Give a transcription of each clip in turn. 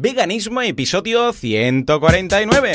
Veganismo, episodio 149.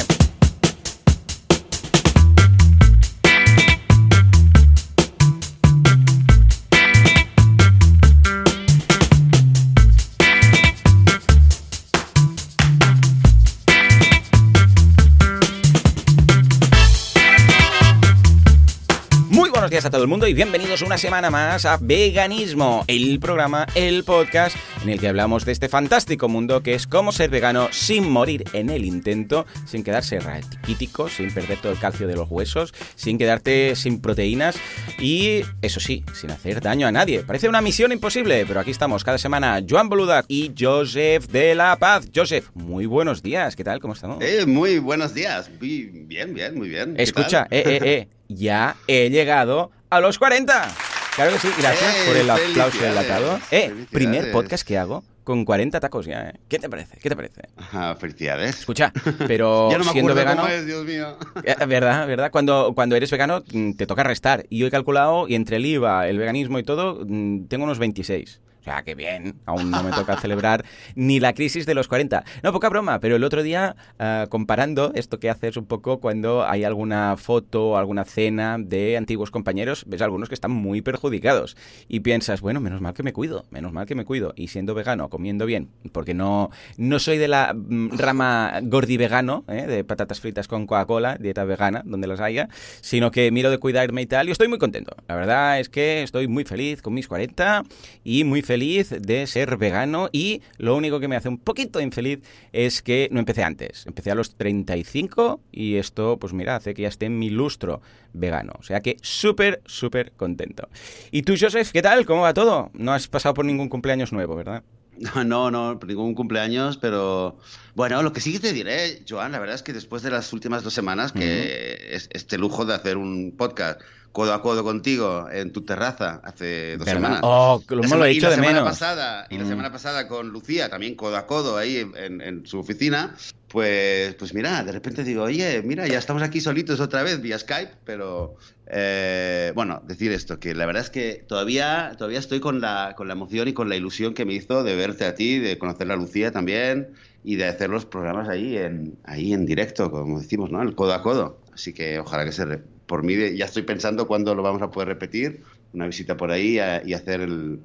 Muy buenos días a todo el mundo y bienvenidos una semana más a Veganismo, el programa, el podcast en el que hablamos de este fantástico mundo que es cómo ser vegano sin morir en el intento, sin quedarse raquítico, sin perder todo el calcio de los huesos, sin quedarte sin proteínas y, eso sí, sin hacer daño a nadie. Parece una misión imposible, pero aquí estamos cada semana Joan Boluda y Joseph de la Paz. Joseph, muy buenos días, ¿qué tal? ¿Cómo estamos? Eh, muy buenos días. Bien, bien, muy bien. ¿Qué Escucha, eh, eh, eh, ya he llegado a los 40. Claro que sí, gracias Eh, por el aplauso felicidades, enlatado. Eh, primer podcast que hago con 40 tacos ya, ¿eh? ¿Qué te parece? ¿Qué te parece? Ajá, felicidades. Escucha, pero ya no me siendo vegano... cómo es, Dios mío. Eh, ¿Verdad? ¿Verdad? Cuando, cuando eres vegano mm, te toca restar. Y yo he calculado, y entre el IVA, el veganismo y todo, mm, tengo unos 26. O sea, que bien, aún no me toca celebrar ni la crisis de los 40. No, poca broma, pero el otro día, ah, comparando esto que haces un poco cuando hay alguna foto o alguna cena de antiguos compañeros, ves algunos que están muy perjudicados. Y piensas, bueno, menos mal que me cuido, menos mal que me cuido. Y siendo vegano, comiendo bien, porque no, no soy de la mm, rama gordi vegano, ¿eh? de patatas fritas con Coca-Cola, dieta vegana, donde las haya, sino que miro de cuidarme y tal, y estoy muy contento. La verdad es que estoy muy feliz con mis 40 y muy feliz de ser vegano y lo único que me hace un poquito infeliz es que no empecé antes. Empecé a los 35 y esto, pues mira, hace que ya esté en mi lustro vegano. O sea que súper, súper contento. ¿Y tú, Joseph, qué tal? ¿Cómo va todo? No has pasado por ningún cumpleaños nuevo, ¿verdad? No, no, no, ningún cumpleaños, pero bueno, lo que sí que te diré, Joan, la verdad es que después de las últimas dos semanas, que es este lujo de hacer un podcast codo a codo contigo en tu terraza hace dos ¿Verdad? semanas. Oh, lo La hemos lo he la de semana menos. Pasada, y la Mm. semana pasada con Lucía, también codo a codo ahí en, en- en su oficina, pues, pues mira, de repente digo, oye, mira, ya estamos aquí solitos otra vez vía Skype, pero eh, bueno, decir esto, que la verdad es que todavía, todavía estoy con la, con la emoción y con la ilusión que me hizo de verte a ti, de conocer a Lucía también y de hacer los programas ahí en, ahí en directo, como decimos, ¿no? El codo a codo. Así que ojalá que se... re- Por mí de- ya estoy pensando cuándo lo vamos a poder repetir, una visita por ahí a- y hacer, el,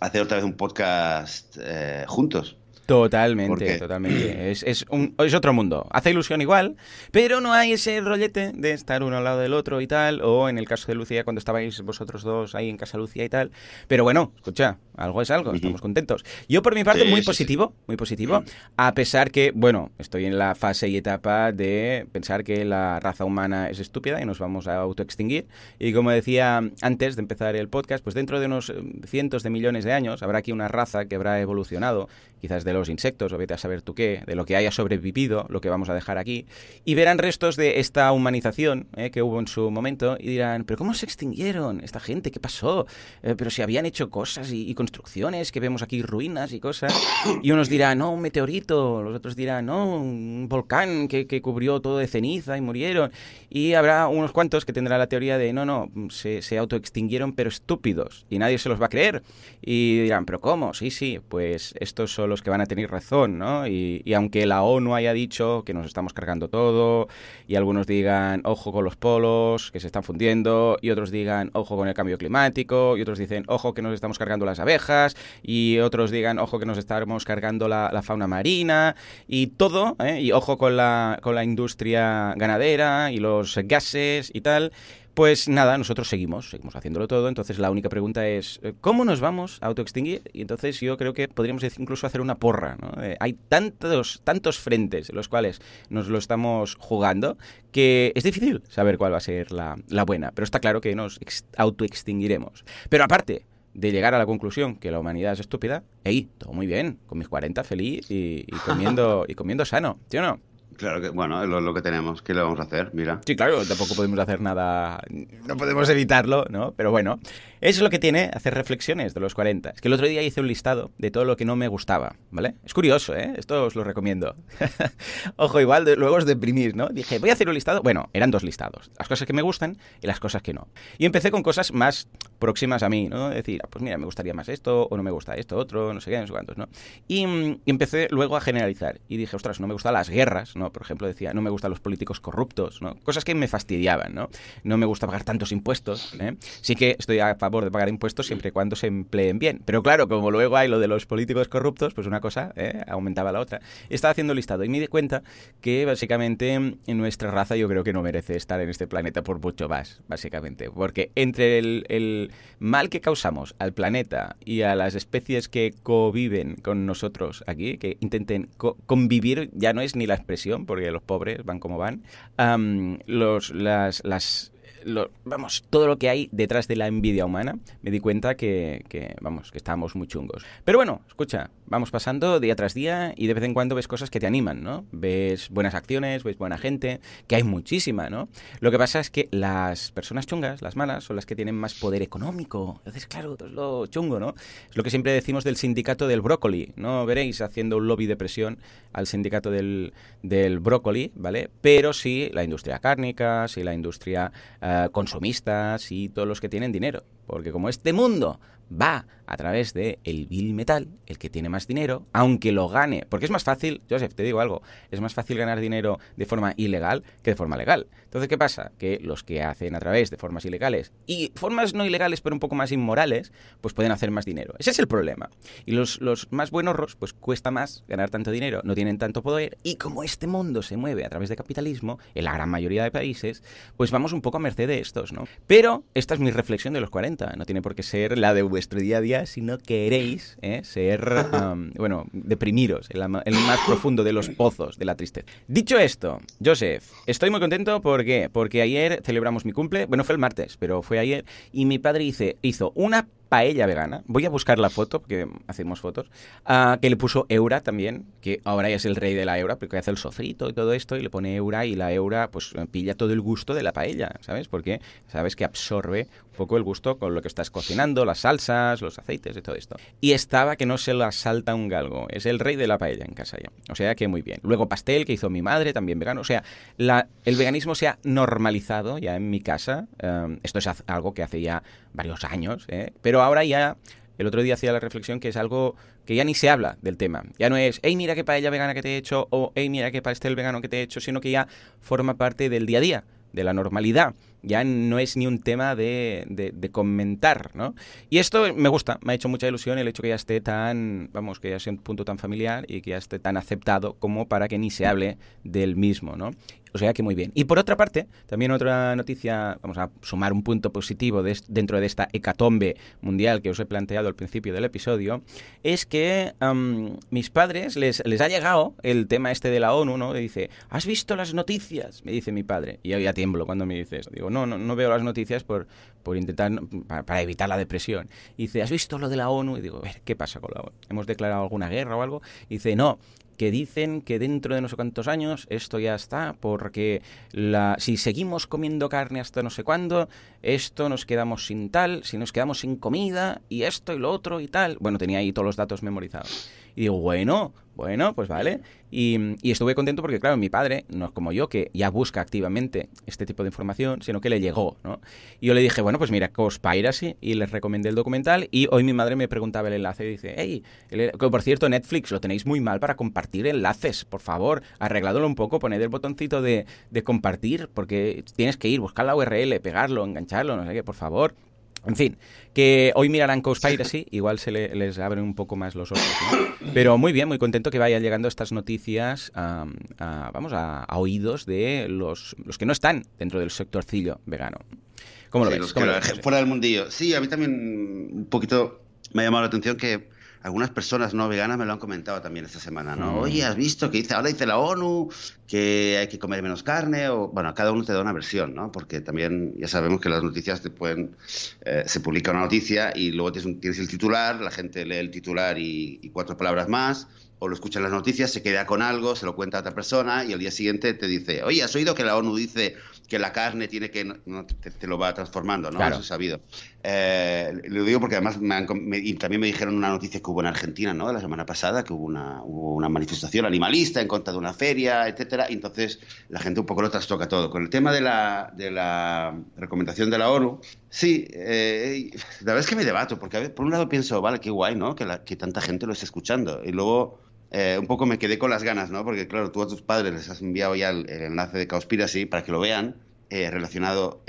hacer otra vez un podcast eh, juntos. Totalmente, totalmente. Es, es, un- es otro mundo. Hace ilusión igual, pero no hay ese rollete de estar uno al lado del otro y tal. O en el caso de Lucía, cuando estabais vosotros dos ahí en casa Lucía y tal. Pero bueno, escucha, algo es algo, estamos contentos. Yo por mi parte, Sí, muy sí, positivo, muy positivo. A pesar que, bueno, estoy en la fase y etapa de pensar que la raza humana es estúpida y nos vamos a autoextinguir. Y como decía antes de empezar el podcast, pues dentro de unos eh, cientos de millones de años habrá aquí una raza que habrá evolucionado, quizás de los insectos, o vete a saber tú qué, de lo que haya sobrevivido, lo que vamos a dejar aquí, y verán restos de esta humanización eh, que hubo en su momento y dirán, pero ¿cómo se extinguieron esta gente? ¿Qué pasó? Eh, pero si habían hecho cosas y, y construcciones, que vemos aquí ruinas y cosas, y unos dirán, no, un meteorito, los otros dirán, no, un volcán que, que cubrió todo de ceniza y murieron, y habrá unos cuantos que tendrán la teoría de, no, no, se, se autoextinguieron pero estúpidos, y nadie se los va a creer, y dirán, pero ¿cómo? Sí, sí, pues estos son los que van a tener razón, ¿no? Y, y aunque la ONU haya dicho que nos estamos cargando todo, y algunos digan, ojo con los polos, que se están fundiendo, y otros digan, ojo con el cambio climático, y otros dicen, ojo que nos estamos cargando las abejas, y otros digan, ojo que nos estamos cargando la, fauna marina, y todo, ¿eh? y ojo con la, con la industria ganadera, y los gases y tal. Pues nada, nosotros seguimos, seguimos haciéndolo todo. Entonces la única pregunta es, eh, ¿cómo nos vamos a autoextinguir? Y entonces yo creo que podríamos incluso hacer una porra. ¿no? Eh, hay tantos, tantos frentes en los cuales nos lo estamos jugando que es difícil saber cuál va a ser la, la buena. Pero está claro que nos ex- autoextinguiremos. Pero aparte de llegar a la conclusión que la humanidad es estúpida, ey, todo muy bien, con mis 40 feliz y, y comiendo, y comiendo sano, ¿sí o no? Claro que, bueno, es lo, que tenemos. ¿Qué le vamos a hacer? Mira. Sí, claro, tampoco podemos hacer nada. No podemos evitarlo, ¿no? Pero bueno, eso es lo que tiene hacer reflexiones de los 40. Es que el otro día hice un listado de todo lo que no me gustaba, ¿vale? Es curioso, ¿eh? Esto os lo recomiendo. Ojo, igual luego os deprimís, ¿no? Dije, voy a hacer un listado. Bueno, eran dos listados. Las cosas que me gustan y las cosas que no. Y empecé con cosas más próximas a mí, ¿no? Decir, pues mira, me gustaría más esto, o no me gusta esto, otro, no sé qué, no sé cuántos, ¿no? Y, y empecé luego a generalizar. Y dije, ostras, no me gustan las guerras, ¿no? Por ejemplo, decía, no me gustan los políticos corruptos, ¿no? Cosas que me fastidiaban, ¿no? No me gusta pagar tantos impuestos, ¿eh? Sí que estoy a favor de pagar impuestos siempre y cuando se empleen bien. Pero claro, como luego hay lo de los políticos corruptos, pues una cosa ¿eh? aumentaba la otra. Estaba haciendo listado y me di cuenta que básicamente en nuestra raza yo creo que no merece estar en este planeta por mucho más, básicamente. Porque entre el, mal que causamos al planeta y a las especies que conviven con nosotros aquí, que intenten convivir, ya no es ni la expresión, porque los pobres van como van, los, las, las vamos, todo lo que hay detrás de la envidia humana, me di cuenta que, vamos, que estábamos muy chungos. Pero bueno, escucha, vamos pasando día tras día y de vez en cuando ves cosas que te animan, ¿no? Ves buenas acciones, ves buena gente, que hay muchísima, ¿no? Lo que pasa es que las personas chungas, las malas, son las que tienen más poder económico. Entonces, claro, es lo chungo, ¿no? Es lo que siempre decimos del sindicato del brócoli, ¿no? Veréis haciendo un lobby de presión al sindicato del, del brócoli, ¿vale? Pero sí la industria cárnica, sí la industria eh, consumista, sí todos los que tienen dinero. Porque como este mundo va a través de el Bill Metal, el que tiene más dinero, aunque lo gane, porque es más fácil, Joseph, te digo algo, es más fácil ganar dinero de forma ilegal que de forma legal. Entonces, ¿qué pasa? Que los que hacen a través de formas ilegales y formas no ilegales pero un poco más inmorales, pues pueden hacer más dinero. Ese es el problema. Y los, los más buenos, pues cuesta más ganar tanto dinero, no tienen tanto poder y como este mundo se mueve a través de capitalismo, en la gran mayoría de países, pues vamos un poco a merced de estos, ¿no? Pero esta es mi reflexión de los 40, no tiene por qué ser la de vuestro día a día si no queréis ¿eh? ser, bueno, deprimiros en, el más profundo de los pozos de la tristeza. Dicho esto, Joseph, estoy muy contento porque, porque ayer celebramos mi cumple, bueno, fue el martes, pero fue ayer, y mi padre hizo una paella vegana. Voy a buscar la foto, porque hacemos fotos. Ah, que le puso Eura también, que ahora ya es el rey de la Eura, porque hace el sofrito y todo esto, y le pone Eura, y la Eura pues pilla todo el gusto de la paella, ¿sabes? Porque sabes que absorbe un poco el gusto con lo que estás cocinando, las salsas, los aceites y todo esto. Y estaba que no se la salta un galgo. Es el rey de la paella en casa ya. O sea que muy bien. Luego pastel que hizo mi madre, también vegano. O sea, el veganismo se ha normalizado ya en mi casa. Em, esto es algo que hace ya varios años, ¿eh? pero ahora ya, el otro día hacía la reflexión que es algo que ya ni se habla del tema. Ya no es, hey, mira qué paella vegana que te he hecho, o hey, mira qué pastel vegano que te he hecho, sino que ya forma parte del día a día, de la normalidad. Ya no es ni un tema de, de, comentar, ¿no? Y esto me gusta, me ha hecho mucha ilusión el hecho que ya esté tan, vamos, que ya sea un punto tan familiar y que ya esté tan aceptado como para que ni se hable del mismo, ¿no? O sea que muy bien. Y por otra parte, también otra noticia, vamos a sumar un punto positivo dentro de esta hecatombe mundial que os he planteado al principio del episodio, es que mis padres les, les ha llegado el tema este de la ONU, ¿no? dice, ¿has visto las noticias? Me dice mi padre. Y yo ya tiemblo cuando me dice eso. Digo, no, no, no veo las noticias por, por intentar, para, evitar la depresión. Y dice, ¿has visto lo de la ONU? Y digo, ¿qué pasa con la ONU? ¿Hemos declarado alguna guerra o algo? Y dice, no, que dicen que dentro de no sé cuántos años esto ya está, porque si seguimos comiendo carne hasta no sé cuándo, esto nos quedamos sin tal, si nos quedamos sin comida, y esto y lo otro y tal. Bueno, tenía ahí todos los datos memorizados. Y digo, bueno, bueno, pues vale. Y, estuve contento porque, claro, mi padre, no es como yo, que ya busca activamente este tipo de información, sino que le llegó, ¿no? Y yo le dije, bueno, pues mira, Cospiracy, y les recomendé el documental, y hoy mi madre me preguntaba el enlace y dice, hey, por cierto, Netflix, lo tenéis muy mal para compartir enlaces, por favor, arregladlo un poco, poned el botoncito de, de compartir, porque tienes que ir, buscar la URL, pegarlo, engancharlo, no sé qué, por favor. En fin, que hoy mirarán Conspiracy, igual se les abren un poco más los ojos. Pero muy bien, muy contento que vayan llegando estas noticias a, vamos, a, oídos de los, los que no están dentro del sectorcillo vegano. ¿Cómo lo ves? fuera del mundillo. Sí, a mí también un poquito me ha llamado la atención que algunas personas no veganas me lo han comentado también esta semana, ¿no? Mm. Oye, ¿has visto que dice, ahora dice la ONU que hay que comer menos carne? O, bueno, cada uno te da una versión, ¿no? Porque también ya sabemos que las noticias te pueden, eh, se publica una noticia y luego tienes, el titular, la gente lee el titular y, cuatro palabras más, o lo escucha en las noticias, se queda con algo, se lo cuenta a otra persona y al día siguiente te dice, oye, ¿has oído que la ONU dice que la carne tiene que... No, te, lo va transformando, ¿no? Eso es sabido. Eh, lo digo porque además y también me dijeron una noticia que hubo en Argentina, ¿no? La semana pasada, que hubo una, hubo una manifestación animalista en contra de una feria, etcétera, y entonces la gente un poco lo trastoca todo. Con el tema de la, de la recomendación de la ONU, sí, eh, la verdad es que me debato, porque por un lado pienso, vale, qué guay, ¿no? Que, que tanta gente lo esté escuchando, y luego eh, un poco me quedé con las ganas, ¿no? Porque claro, tú a tus padres les has enviado ya el, enlace de Cowspiracy para que lo vean eh, relacionado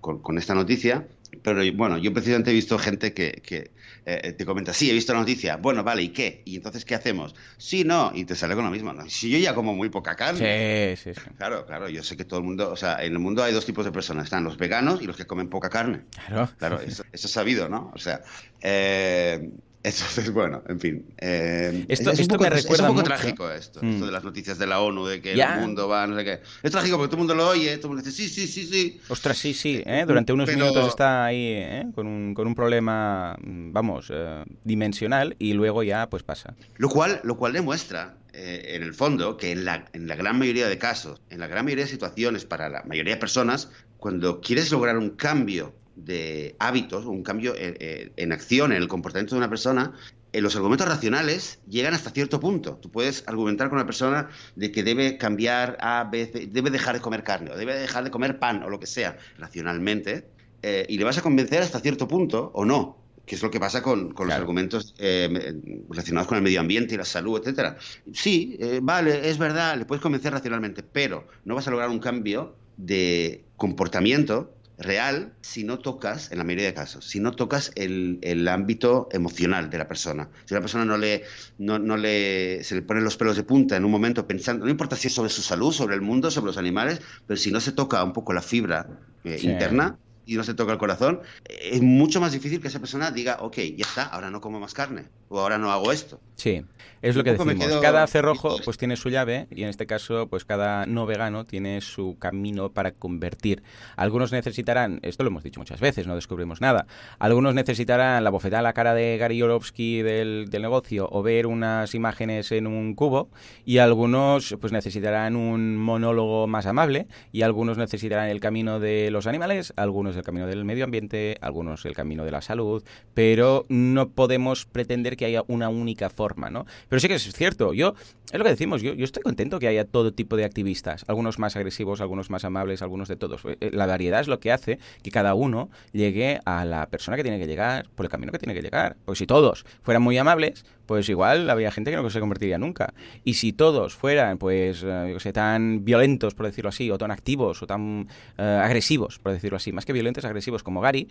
con, esta noticia. Pero bueno, yo precisamente he visto gente que, eh, te comenta, sí, he visto la noticia, bueno, vale, ¿y qué? ¿Y entonces qué hacemos? Sí, no, y te sale con lo mismo. ¿no? Si yo ya como muy poca carne. Sí, sí, sí. Claro, claro, yo sé que todo el mundo, o sea, en el mundo hay dos tipos de personas, están los veganos y los que comen poca carne. Claro. Claro, eso, eso es sabido, ¿no? O sea, eh, entonces, bueno, en fin. Eh, esto, es, me recuerda es un poco trágico esto, esto mm. de las noticias de la ONU, de que el mundo va, no sé qué. Es trágico porque todo el mundo lo oye, todo el mundo dice, sí, sí, sí, sí. Ostras, sí, sí, ¿eh? durante unos minutos está ahí ¿eh? con, un, con un problema, vamos, eh, dimensional y luego ya pues pasa. Lo cual, lo cual demuestra en el fondo que en la, en la gran mayoría de casos, en la gran mayoría de situaciones, para la mayoría de personas, cuando quieres lograr un cambio de hábitos, un cambio eh, eh, en, acción, en el comportamiento de una persona, en los argumentos racionales llegan hasta cierto punto. Tú puedes argumentar con una persona de que debe cambiar A, C, debe dejar de comer carne, o debe dejar de comer pan, o lo que sea, racionalmente, eh, y le vas a convencer hasta cierto punto, o no, que es lo que pasa con, los argumentos relacionados con el medio ambiente y la salud, etcétera. Sí, vale, es verdad, le puedes convencer racionalmente, pero no vas a lograr un cambio de comportamiento real si no tocas, en la mayoría de casos, si no tocas el, el ámbito emocional de la persona. Si a la persona no le, no, no, le, se le ponen los pelos de punta en un momento pensando, no importa si es sobre su salud, sobre el mundo, sobre los animales, pero si no se toca un poco la fibra eh, interna, y no se toca el corazón, es mucho más difícil que esa persona diga, ok, ya está, ahora no como más carne, o ahora no hago esto. Sí, es lo que decimos. Cada cerrojo pues tiene su llave y en este caso pues cada no vegano tiene su camino para convertir. Algunos necesitarán, esto lo hemos dicho muchas veces, no descubrimos nada, algunos necesitarán la bofetada a la cara de Gary Yorovsky del, del negocio o ver unas imágenes en un cubo y algunos pues necesitarán un monólogo más amable y algunos necesitarán el camino de los animales, algunos el camino del medio ambiente, algunos el camino de la salud, pero no podemos pretender que haya una única forma, ¿no? Pero sí que es cierto, yo, es lo que decimos, yo, yo estoy contento que haya todo tipo de activistas, algunos más agresivos, algunos más amables, algunos de todos. Eh, la variedad es lo que hace que cada uno llegue a la persona que tiene que llegar, por el camino que tiene que llegar. Porque si todos fueran muy amables, pues igual habría gente que no se convertiría nunca. Y si todos fueran, pues, eh, yo sé, tan violentos, por decirlo así, o tan activos, o tan eh, agresivos, por decirlo así, más que violentos, agresivos como Gary,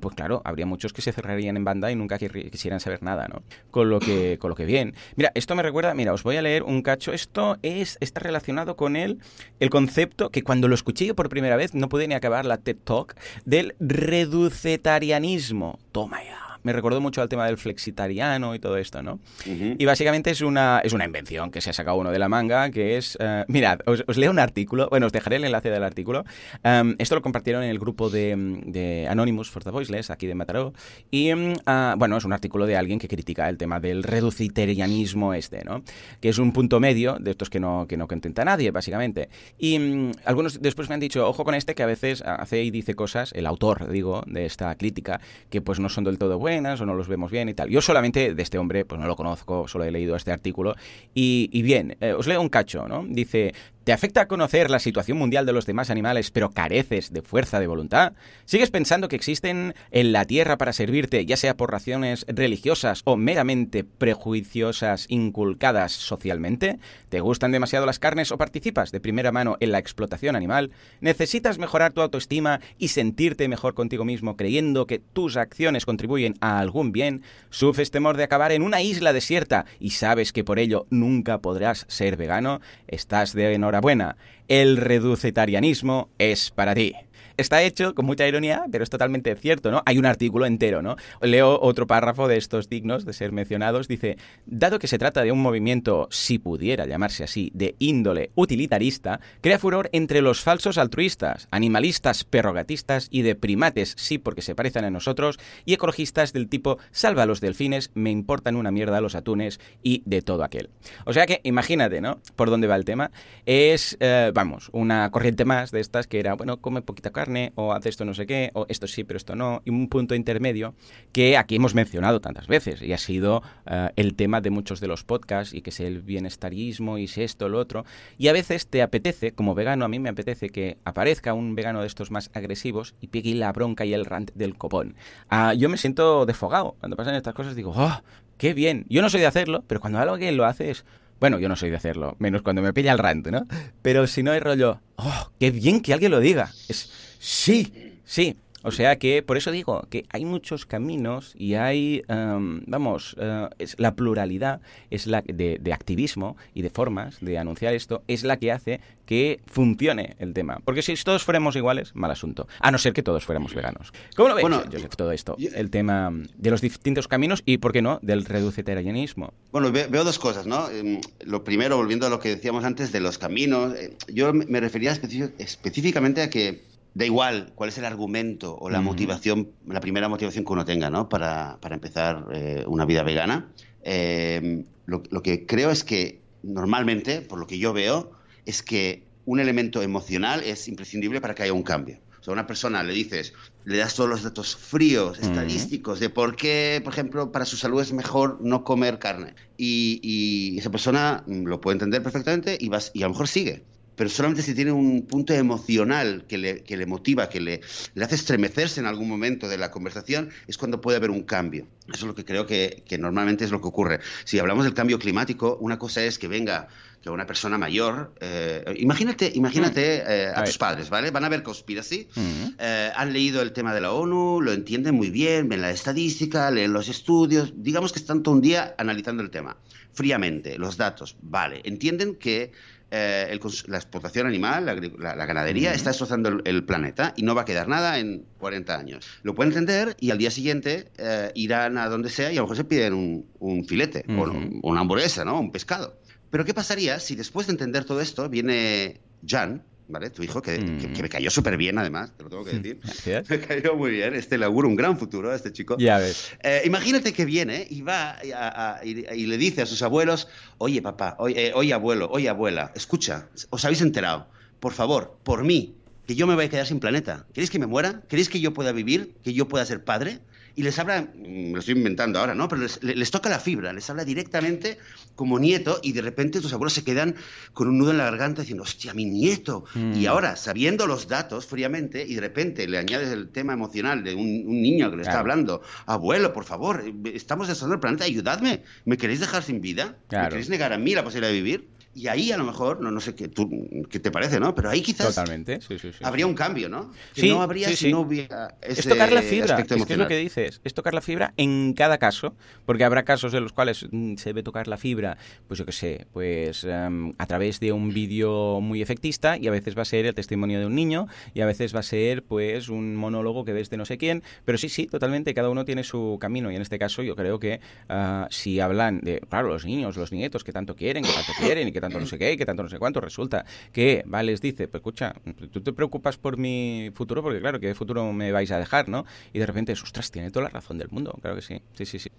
pues claro, habría muchos que se cerrarían en banda y nunca quisieran saber nada, ¿no? Con lo que, con lo que bien. Mira, esto me recuerda, mira, os voy a leer un cacho. Esto es, está relacionado con el, el concepto que cuando lo escuché yo por primera vez no pude ni acabar la TED Talk del reducetarianismo. Toma ya me recordó mucho al tema del flexitariano y todo esto, ¿no? Y básicamente es una, es una invención que se ha sacado uno de la manga, que es, uh, mirad, os, leo un artículo, bueno, os dejaré el enlace del artículo. Um, esto lo compartieron en el grupo de, de, Anonymous for the Voiceless, aquí de Mataró, y uh, bueno, es un artículo de alguien que critica el tema del reducitarianismo este, ¿no? Que es un punto medio de estos que no, que no contenta a nadie, básicamente. Y um, algunos después me han dicho, ojo con este que a veces hace y dice cosas, el autor, digo, de esta crítica, que pues no son del todo buenas o no los vemos bien y tal. Yo solamente de este hombre, pues no lo conozco, solo he leído este artículo. Y, bien, eh, os leo un cacho, ¿no? Dice, ¿Te afecta conocer la situación mundial de los demás animales pero careces de fuerza de voluntad? ¿Sigues pensando que existen en la Tierra para servirte, ya sea por razones religiosas o meramente prejuiciosas inculcadas socialmente? ¿Te gustan demasiado las carnes o participas de primera mano en la explotación animal? ¿Necesitas mejorar tu autoestima y sentirte mejor contigo mismo creyendo que tus acciones contribuyen a algún bien? ¿Sufres temor de acabar en una isla desierta y sabes que por ello nunca podrás ser vegano? ¿Estás de enhorabuena? El reducetarianismo es para ti. Está hecho con mucha ironía, pero es totalmente cierto, ¿no? Hay un artículo entero, ¿no? Leo otro párrafo de estos dignos de ser mencionados. Dice, dado que se trata de un movimiento, si pudiera llamarse así, de índole utilitarista, crea furor entre los falsos altruistas, animalistas perrogatistas y de primates, sí porque se parecen a nosotros, y ecologistas del tipo salva a los delfines, me importan una mierda los atunes y de todo aquel. O sea que imagínate, ¿no? Por dónde va el tema. Es, eh, vamos, una corriente más de estas que era, bueno, come poquita carne, o hace esto no sé qué, o esto sí, pero esto no, y un punto intermedio que aquí hemos mencionado tantas veces y ha sido eh, el tema de muchos de los podcasts y que es el bienestarismo y es esto, lo otro. Y a veces te apetece, como vegano, a mí me apetece que aparezca un vegano de estos más agresivos y pegue la bronca y el rant del copón. Ah, yo me siento defogado. Cuando pasan estas cosas digo, ¡oh! ¡Qué bien! Yo no soy de hacerlo, pero cuando alguien lo hace es... Bueno, yo no soy de hacerlo, menos cuando me pilla el rant, ¿no? Pero si no hay rollo, ¡oh! ¡Qué bien que alguien lo diga! Es... Sí, sí, o sea que por eso digo que hay muchos caminos y hay, em, vamos, eh, es la pluralidad es la de, activismo y de formas de anunciar esto es la que hace que funcione el tema. Porque si todos fuéramos iguales, mal asunto. A no ser que todos fuéramos veganos. ¿Cómo lo ves, bueno, Joseph, todo esto? El tema de los distintos caminos y, ¿por qué no?, del reducetarianismo. Bueno, veo, dos cosas, ¿no? Em, lo primero, volviendo a lo que decíamos antes de los caminos, eh, yo me refería específicamente a que da igual cuál es el argumento o la motivación, la primera motivación que uno tenga, ¿no? Para, empezar eh, una vida vegana. Em, lo, que creo es que normalmente, por lo que yo veo, es que un elemento emocional es imprescindible para que haya un cambio. O sea, a una persona le dices, le das todos los datos fríos, estadísticos, de por qué, por ejemplo, para su salud es mejor no comer carne. Y, y esa persona lo puede entender perfectamente y, vas, y a lo mejor sigue pero solamente si tiene un punto emocional que le, que le motiva, que le, hace estremecerse en algún momento de la conversación, es cuando puede haber un cambio. Eso es lo que creo que, que normalmente es lo que ocurre. Si hablamos del cambio climático, una cosa es que venga que una persona mayor, eh, imagínate, imagínate mm. eh, a, tus padres, ¿vale? Van a ver Conspiracy, mm. eh, han leído el tema de la ONU, lo entienden muy bien, ven la estadística, leen los estudios, digamos que están todo un día analizando el tema, fríamente, los datos, vale, entienden que la explotación animal, la, ganadería, está destrozando el, planeta y no va a quedar nada en 40 años. Lo pueden entender y al día siguiente irán a donde sea y a lo mejor se piden un, filete o una hamburguesa, ¿no? Un pescado. Pero ¿qué pasaría si después de entender todo esto viene Jan, ¿vale? Tu hijo, que, que, me cayó súper bien, además, te lo tengo que decir. Me cayó muy bien. Este le auguro un gran futuro a este chico. Ya ves. Eh, imagínate que viene y va y, le dice a sus abuelos: Oye, papá, oye, eh, oye, abuelo, oye, abuela, escucha, os habéis enterado. Por favor, por mí, que yo me voy a quedar sin planeta. ¿Queréis que me muera? ¿Queréis que yo pueda vivir? ¿Que yo pueda ser padre? Y les habla, mm, me lo estoy inventando ahora, ¿no? Pero les, toca la fibra, les habla directamente como nieto y de repente tus abuelos se quedan con un nudo en la garganta diciendo, hostia, mi nieto. Y mm. ahora, sabiendo los datos fríamente y de repente le añades el tema emocional de un, niño que le está hablando, abuelo, por favor, estamos destrozando el planeta, ayudadme, ¿me queréis dejar sin vida? ¿Me queréis negar a mí la posibilidad de vivir? Y ahí a lo mejor, no, no sé qué, tú, qué te parece, ¿no? Pero ahí quizás Totalmente. Sí, sí, habría un cambio, ¿no? Que no habría si no hubiera ese Es tocar la fibra, es, que es lo que dices, es tocar la fibra en cada caso, porque habrá casos en los cuales mm, se debe tocar la fibra, pues yo qué sé, pues em, a través de un vídeo muy efectista y a veces va a ser el testimonio de un niño y a veces va a ser pues un monólogo que ves de no sé quién, pero sí, sí, totalmente, cada uno tiene su camino y en este caso yo creo que ah, si hablan de, claro, los niños, los nietos que tanto quieren, que tanto quieren y que tanto no sé qué, que tanto no sé cuánto, resulta que, vale, les dice, pues escucha, tú te preocupas por mi futuro, porque claro, ¿qué futuro me vais a dejar, no? Y de repente, ostras, tiene toda la razón del mundo, claro que sí, sí, sí, sí.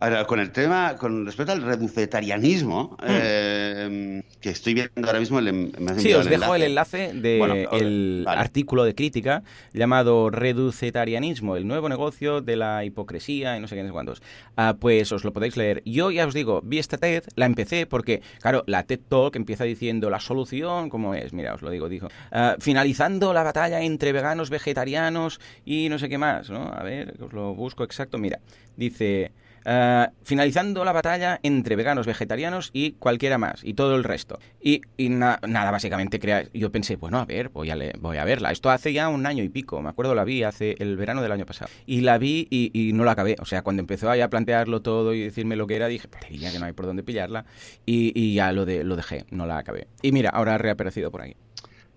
Ahora, con el tema, con respecto al reducetarianismo, hmm. eh, que estoy viendo ahora mismo, el, sí, os dejo el enlace del artículo de crítica llamado Reducetarianismo, el nuevo negocio de la hipocresía y no sé qué, no sé cuántos. Ah, pues os lo podéis leer. Yo ya os digo, vi esta TED, la empecé porque, claro, la TED Talk empieza diciendo la solución, ¿cómo es? Mira, os lo digo, dijo. Ah, finalizando la batalla entre veganos, vegetarianos y no sé qué más, ¿no? A ver, os lo busco exacto. Mira, dice... Eh, finalizando la batalla entre veganos, vegetarianos y cualquiera más, y todo el resto. Y, nada, básicamente crea, yo pensé, bueno, a ver, voy a, voy a verla. Esto hace ya un año y pico, me acuerdo, la vi hace el verano del año pasado. Y la vi y, no la acabé. O sea, cuando empezó a plantearlo todo y decirme lo que era, dije, ya que no hay por dónde pillarla. Y, ya lo, de, lo dejé, no la acabé. Y mira, ahora ha reaparecido por ahí.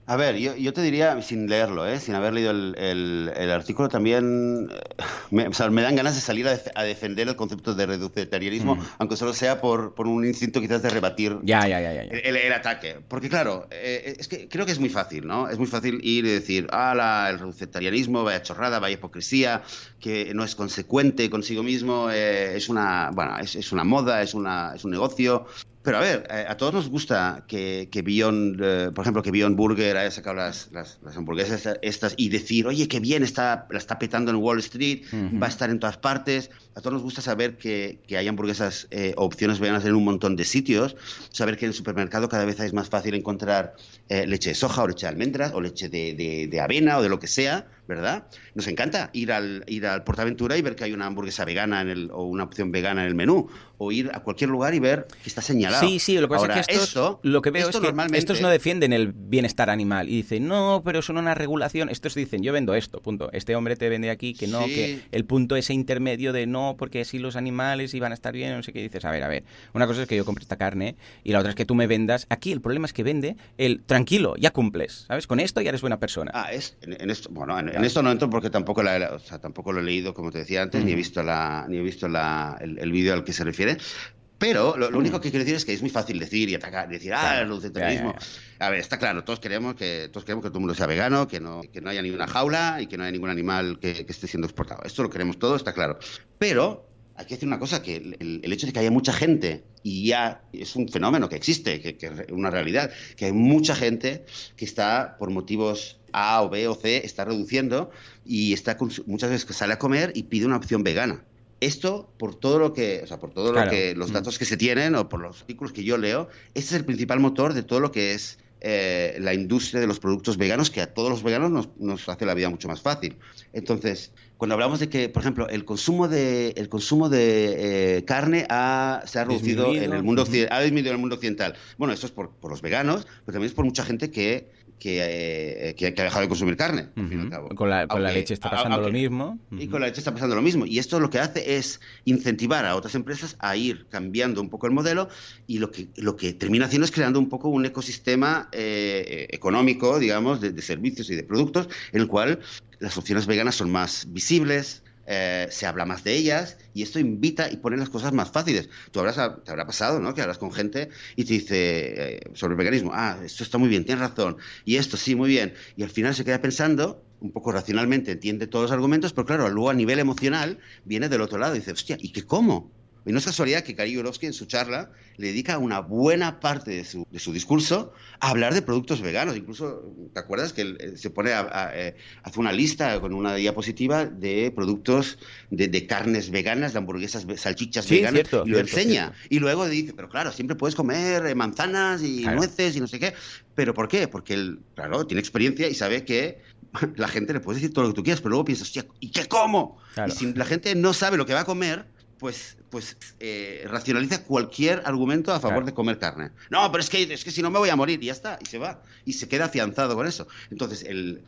A ver, yo, te diría, sin leerlo, ¿eh? sin haber leído el, el, artículo, también eh, me, me, dan ganas de salir a, defender el concepto de reducetarianismo, mm. aunque solo sea por, por, un instinto quizás de rebatir ya, ya, ya, el, el, ataque. Porque claro, eh, es que creo que es muy fácil, ¿no? Es muy fácil ir y decir, ah, el reducetarianismo, vaya chorrada, vaya hipocresía, que no es consecuente consigo mismo, eh, es, una, bueno, es, es, una moda, es, una, es un negocio, pero a ver, eh, a todos nos gusta que, que Beyond, eh, por ejemplo, que Beyond Burger haya sacado las, las, hamburguesas estas y decir, oye, qué bien, está, la está petando en Wall Street, va a estar en todas partes. A todos nos gusta saber que, que hay hamburguesas eh, opciones veganas en un montón de sitios, saber que en el supermercado cada vez es más fácil encontrar leche de soja o leche de almendras o leche de, de, avena o de lo que sea, ¿verdad? Nos encanta ir al, ir al Portaventura y ver que hay una hamburguesa vegana en el, o una opción vegana en el menú, o ir a cualquier lugar y ver que está señalado Sí, sí, lo que pasa es que esto, lo que veo es que estos no defienden el bienestar animal y dicen, no, pero son una regulación. Estos dicen, yo vendo esto, punto. Este hombre te vende aquí que no, que el punto ese intermedio de no, porque si los animales iban a estar bien, no sé qué dices. A ver, a ver. Una cosa es que yo compre esta carne y la otra es que tú me vendas. Aquí el problema es que vende el tranquilo, ya cumples, ¿sabes? Con esto ya eres buena persona. Ah, es, en, esto, bueno, en, esto no entro porque tampoco, la, o sea, tampoco lo he leído, como te decía antes, ni he visto, la, ni he visto la, el, el vídeo al que se refiere. Pero lo, único que quiero decir es que es muy fácil decir y atacar, decir, ah, el vegetarianismo. A ver, está claro, todos queremos que todos queremos que todo el mundo sea vegano, que no, que no haya ninguna jaula y que no haya ningún animal que, esté siendo exportado. Esto lo queremos todos, está claro. Pero hay que decir una cosa, que el, hecho de que haya mucha gente, y ya es un fenómeno que existe, que, es una realidad, que hay mucha gente que está por motivos A o B o C, está reduciendo y está muchas veces que sale a comer y pide una opción vegana. Esto, por todo lo que, o sea, por todo lo que, los mm. datos que se tienen o por los artículos que yo leo, este es el principal motor de todo lo que es eh, la industria de los productos veganos, que a todos los veganos nos, nos hace la vida mucho más fácil. Entonces, cuando hablamos de que, por ejemplo, el consumo de, el consumo de eh, carne ha, se ha reducido en el mundo ha disminuido en el mundo occidental. Bueno, esto es por, por, los veganos, pero también es por mucha gente que eh, que, que, ha dejado de consumir carne. Con, la, leche está pasando lo mismo. Y con la leche está pasando lo mismo. Y esto lo que hace es incentivar a otras empresas a ir cambiando un poco el modelo y lo que, lo que termina haciendo es creando un poco un ecosistema eh, económico, digamos, de, de servicios y de productos en el cual las opciones veganas son más visibles, eh, se habla más de ellas y esto invita y pone las cosas más fáciles. Tú habrás, te habrá pasado, ¿no? Que hablas con gente y te dice eh, sobre el veganismo, ah, esto está muy bien, tienes razón, y esto sí, muy bien. Y al final se queda pensando, un poco racionalmente, entiende todos los argumentos, pero claro, luego a nivel emocional viene del otro lado y dice, hostia, ¿y qué cómo? Y no es casualidad que Kari Yorovsky en su charla le dedica una buena parte de su, de su, discurso a hablar de productos veganos. Incluso, ¿te acuerdas que él se pone a, eh, hace una lista con una diapositiva de productos de, carnes veganas, de hamburguesas, salchichas veganas, y lo enseña. Y luego dice, pero claro, siempre puedes comer eh, manzanas y nueces y no sé qué. ¿Pero por qué? Porque él, claro, tiene experiencia y sabe que la gente le puede decir todo lo que tú quieras, pero luego piensas, hostia, ¿y qué como? Y si la gente no sabe lo que va a comer, pues, pues eh, racionaliza cualquier argumento a favor de comer carne. No, pero es que, es que si no me voy a morir y ya está, y se va, y se queda afianzado con eso. Entonces, el,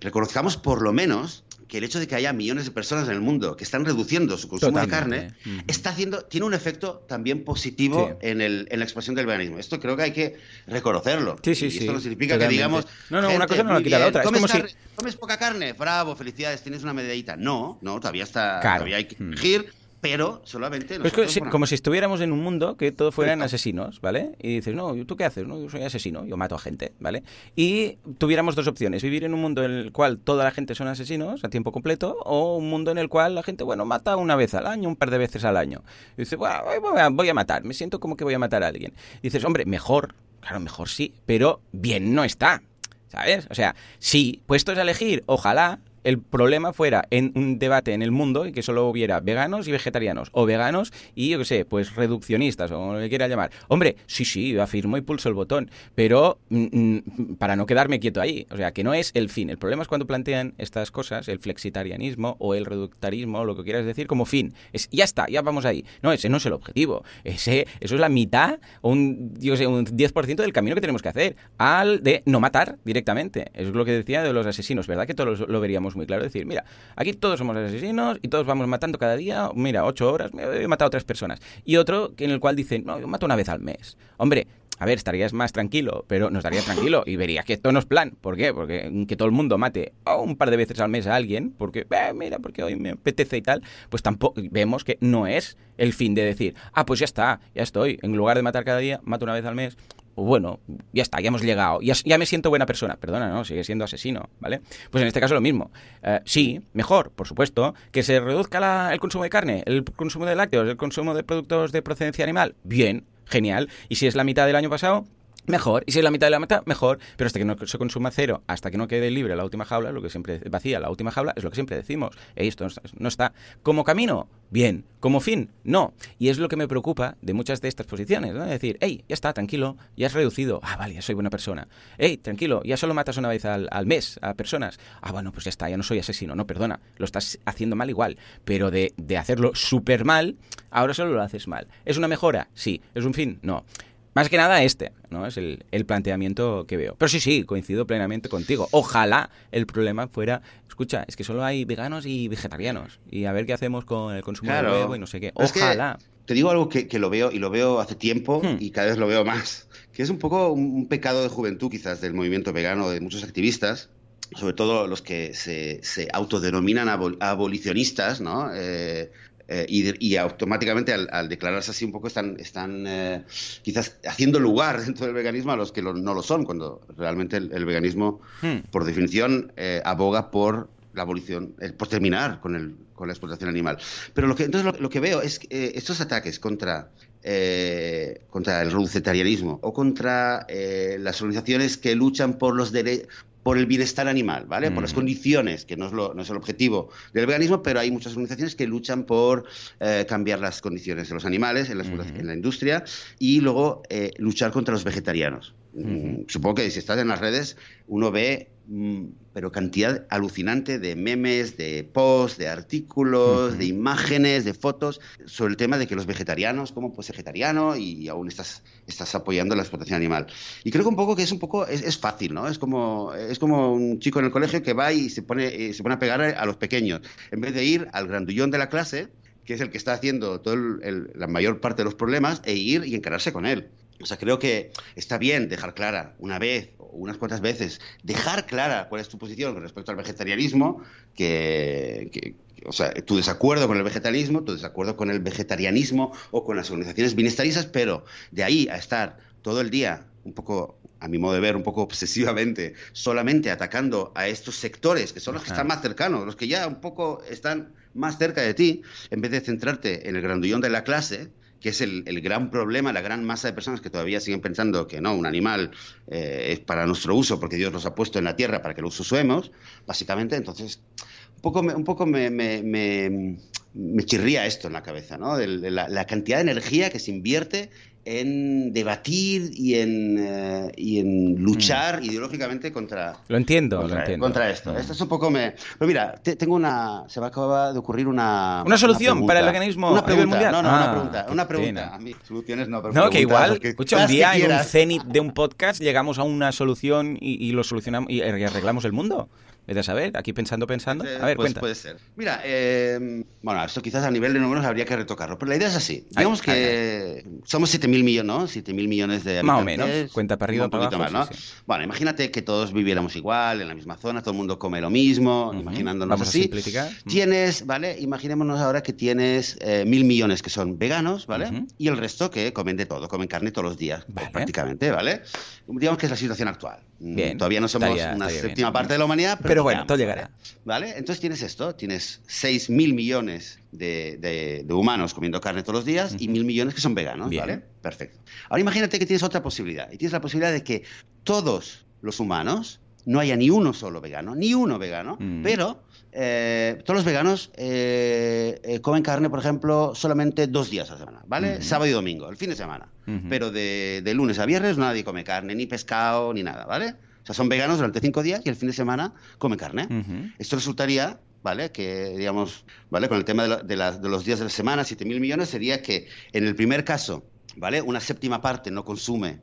reconozcamos por lo menos que el hecho de que haya millones de personas en el mundo que están reduciendo su consumo de carne está haciendo tiene un efecto también positivo en, el, en la expansión del veganismo. Esto creo que hay que reconocerlo. Sí, sí, y esto no significa que digamos no, no, una cosa no la quita la otra. ¿Comes, es como si... ¿Comes poca carne? Bravo, felicidades, tienes una medallita. No, no, todavía está, todavía hay que elegir pero solamente como si estuviéramos en un mundo que todos fueran asesinos, ¿vale? Y dices, no, ¿tú qué haces? No, yo soy asesino, yo mato a gente, ¿vale? Y tuviéramos dos opciones, vivir en un mundo en el cual toda la gente son asesinos a tiempo completo o un mundo en el cual la gente, bueno, mata una vez al año, un par de veces al año. Y dices, bueno, voy a, matar, me siento como que voy a matar a alguien. Y dices, hombre, mejor, claro, mejor sí, pero bien no está. ¿Sabes? O sea, sí, puestos a elegir, ojalá el problema fuera en un debate en el mundo y que solo hubiera veganos y vegetarianos, o veganos y, yo qué sé, pues reduccionistas, o lo que quiera llamar. Hombre, sí, sí, afirmo y pulso el botón, pero mm, mm, para no quedarme quieto ahí. O sea, que no es el fin. El problema es cuando plantean estas cosas, el flexitarianismo o el reductarismo, lo que quieras decir, como fin. Es, ya está, ya vamos ahí. No, ese no es el objetivo. Ese, eso es la mitad un, yo sé, un 10% del camino que tenemos que hacer, al de no matar directamente. Es lo que decía de los asesinos, ¿verdad? Que todos lo veríamos muy claro. decir, mira, aquí todos somos asesinos y todos vamos matando cada día, mira, ocho horas, he matado a tres personas. Y otro en el cual dicen, no, yo mato una vez al mes. Hombre, a ver, estarías más tranquilo, pero nos daría tranquilo y verías que esto no es plan. ¿Por qué? Porque que todo el mundo mate un par de veces al mes a alguien, porque, eh, mira, porque hoy me apetece y tal, pues tampoco vemos que no es el fin de decir, ah, pues ya está, ya estoy. En lugar de matar cada día, mato una vez al mes bueno, ya está, ya hemos llegado, ya, ya, me siento buena persona. Perdona, no, sigue siendo asesino, ¿vale? Pues en este caso lo mismo. Eh, sí, mejor, por supuesto, que se reduzca el consumo de carne, el consumo de lácteos, el consumo de productos de procedencia animal. Bien, genial. Y si es la mitad del año pasado, Mejor, y si es la mitad de la mitad, mejor, pero hasta que no se consuma cero, hasta que no quede libre la última jaula, lo que siempre vacía la última jaula, es lo que siempre decimos. esto no está. Como camino, bien. Como fin, no. Y es lo que me preocupa de muchas de estas posiciones, ¿no? Es decir, hey, ya está, tranquilo, ya has reducido. Ah, vale, ya soy buena persona. Hey, tranquilo, ya solo matas una vez al, mes a personas. Ah, bueno, pues ya está, ya no soy asesino. No, perdona, lo estás haciendo mal igual. Pero de, de hacerlo súper mal, ahora solo lo haces mal. ¿Es una mejora? Sí. ¿Es un fin? No. Más que nada este, ¿no? Es el, planteamiento que veo. Pero sí, sí, coincido plenamente contigo. Ojalá el problema fuera, escucha, es que solo hay veganos y vegetarianos. Y a ver qué hacemos con el consumo de huevo y no sé qué. Ojalá. te digo algo que, lo veo y lo veo hace tiempo hmm. y cada vez lo veo más, que es un poco un, pecado de juventud quizás del movimiento vegano, de muchos activistas, sobre todo los que se, se autodenominan abolicionistas, ¿no? Eh, eh, y, automáticamente al, declararse así un poco están, están eh, quizás haciendo lugar dentro del veganismo a los que no lo son, cuando realmente el, veganismo, hmm. por definición, eh, aboga por la abolición, por terminar con, el, con la explotación animal. Pero lo que, entonces lo, que veo es que estos ataques contra, contra el vegetarianismo o contra las organizaciones que luchan por los derechos por el bienestar animal, ¿vale? Por las mm. condiciones, que no es, lo, no es, el objetivo del veganismo, pero hay muchas organizaciones que luchan por eh, cambiar las condiciones de los animales en la, en la industria y luego eh, luchar contra los vegetarianos. Mm, supongo que si estás en las redes, uno ve Mm, pero cantidad alucinante de memes, de posts, de artículos, de imágenes, de fotos sobre el tema de que los vegetarianos, ¿cómo ser vegetariano? Y aún estás, estás apoyando la explotación animal. Y creo que un poco que es un poco, es, fácil, ¿no? Es como, es como un chico en el colegio que va y se pone, eh, se pone a pegar a los pequeños. En vez de ir al grandullón de la clase, que es el que está haciendo toda la mayor parte de los problemas, e ir y encararse con él. O sea, creo que está bien dejar clara una vez o unas cuantas veces, dejar clara cuál es tu posición con respecto al vegetarianismo, que, o sea, tu desacuerdo con el vegetarianismo, tu desacuerdo con el vegetarianismo o con las organizaciones bienestaristas, pero de ahí a estar todo el día un poco, a mi modo de ver, un poco obsesivamente, solamente atacando a estos sectores que son los que están más cercanos, los que ya un poco están más cerca de ti, en vez de centrarte en el grandullón de la clase, que es el, gran problema, la gran masa de personas que todavía siguen pensando que no, un animal eh, es para nuestro uso porque Dios los ha puesto en la tierra para que lo usemos, básicamente, entonces un poco me, un poco me, chirría esto en la cabeza, ¿no? la, cantidad de energía que se invierte en debatir y en, eh, y en luchar mm. ideológicamente contra lo entiendo contra, lo entiendo. contra esto. Mm. esto es un poco me pero mira tengo una se me acaba de ocurrir una una solución para el organismo una pregunta mundial? no no una ah, pregunta una pregunta. a mí soluciones no pero no que igual escucha un día en un cenit de un podcast llegamos a una solución y, y lo solucionamos y arreglamos el mundo Vete a saber, aquí pensando, pensando. A ver, pues cuenta. Puede ser. Mira, eh, bueno, esto quizás a nivel de números habría que retocarlo, pero la idea es así. Digamos que somos 7.000 millones, ¿no? 7.000 millones de habitantes. Más o menos, cuenta para arriba, para abajo. ¿no? Bueno, imagínate que todos viviéramos igual, en la misma zona, todo el mundo come lo mismo, imaginándonos Vamos así. A simplificar. Tienes, ¿vale? Imaginémonos ahora que tienes eh, mil millones que son veganos, ¿vale? Y el resto que comen de todo, comen carne todos los días, prácticamente, ¿vale? Digamos que es la situación actual. Mm, todavía no somos una séptima parte de la humanidad, pero, bueno, todo llegará. ¿Vale? Entonces tienes esto, tienes 6 mil millones de, humanos comiendo carne todos los días y mil millones que son veganos, ¿vale? Perfecto. Ahora imagínate que tienes otra posibilidad, y tienes la posibilidad de que todos los humanos no haya ni uno solo vegano, ni uno vegano, mm. pero eh, todos los veganos eh, eh, comen carne, por ejemplo, solamente dos días a la semana, ¿vale? Sábado y domingo, el fin de semana. Pero de, lunes a viernes nadie come carne, ni pescado, ni nada, ¿vale? O sea, son veganos durante cinco días y el fin de semana comen carne. Esto resultaría, ¿vale? Que, digamos, ¿vale? Con el tema de, los días de la semana, 7 mil millones, sería que en el primer caso, ¿vale? Una séptima parte no consume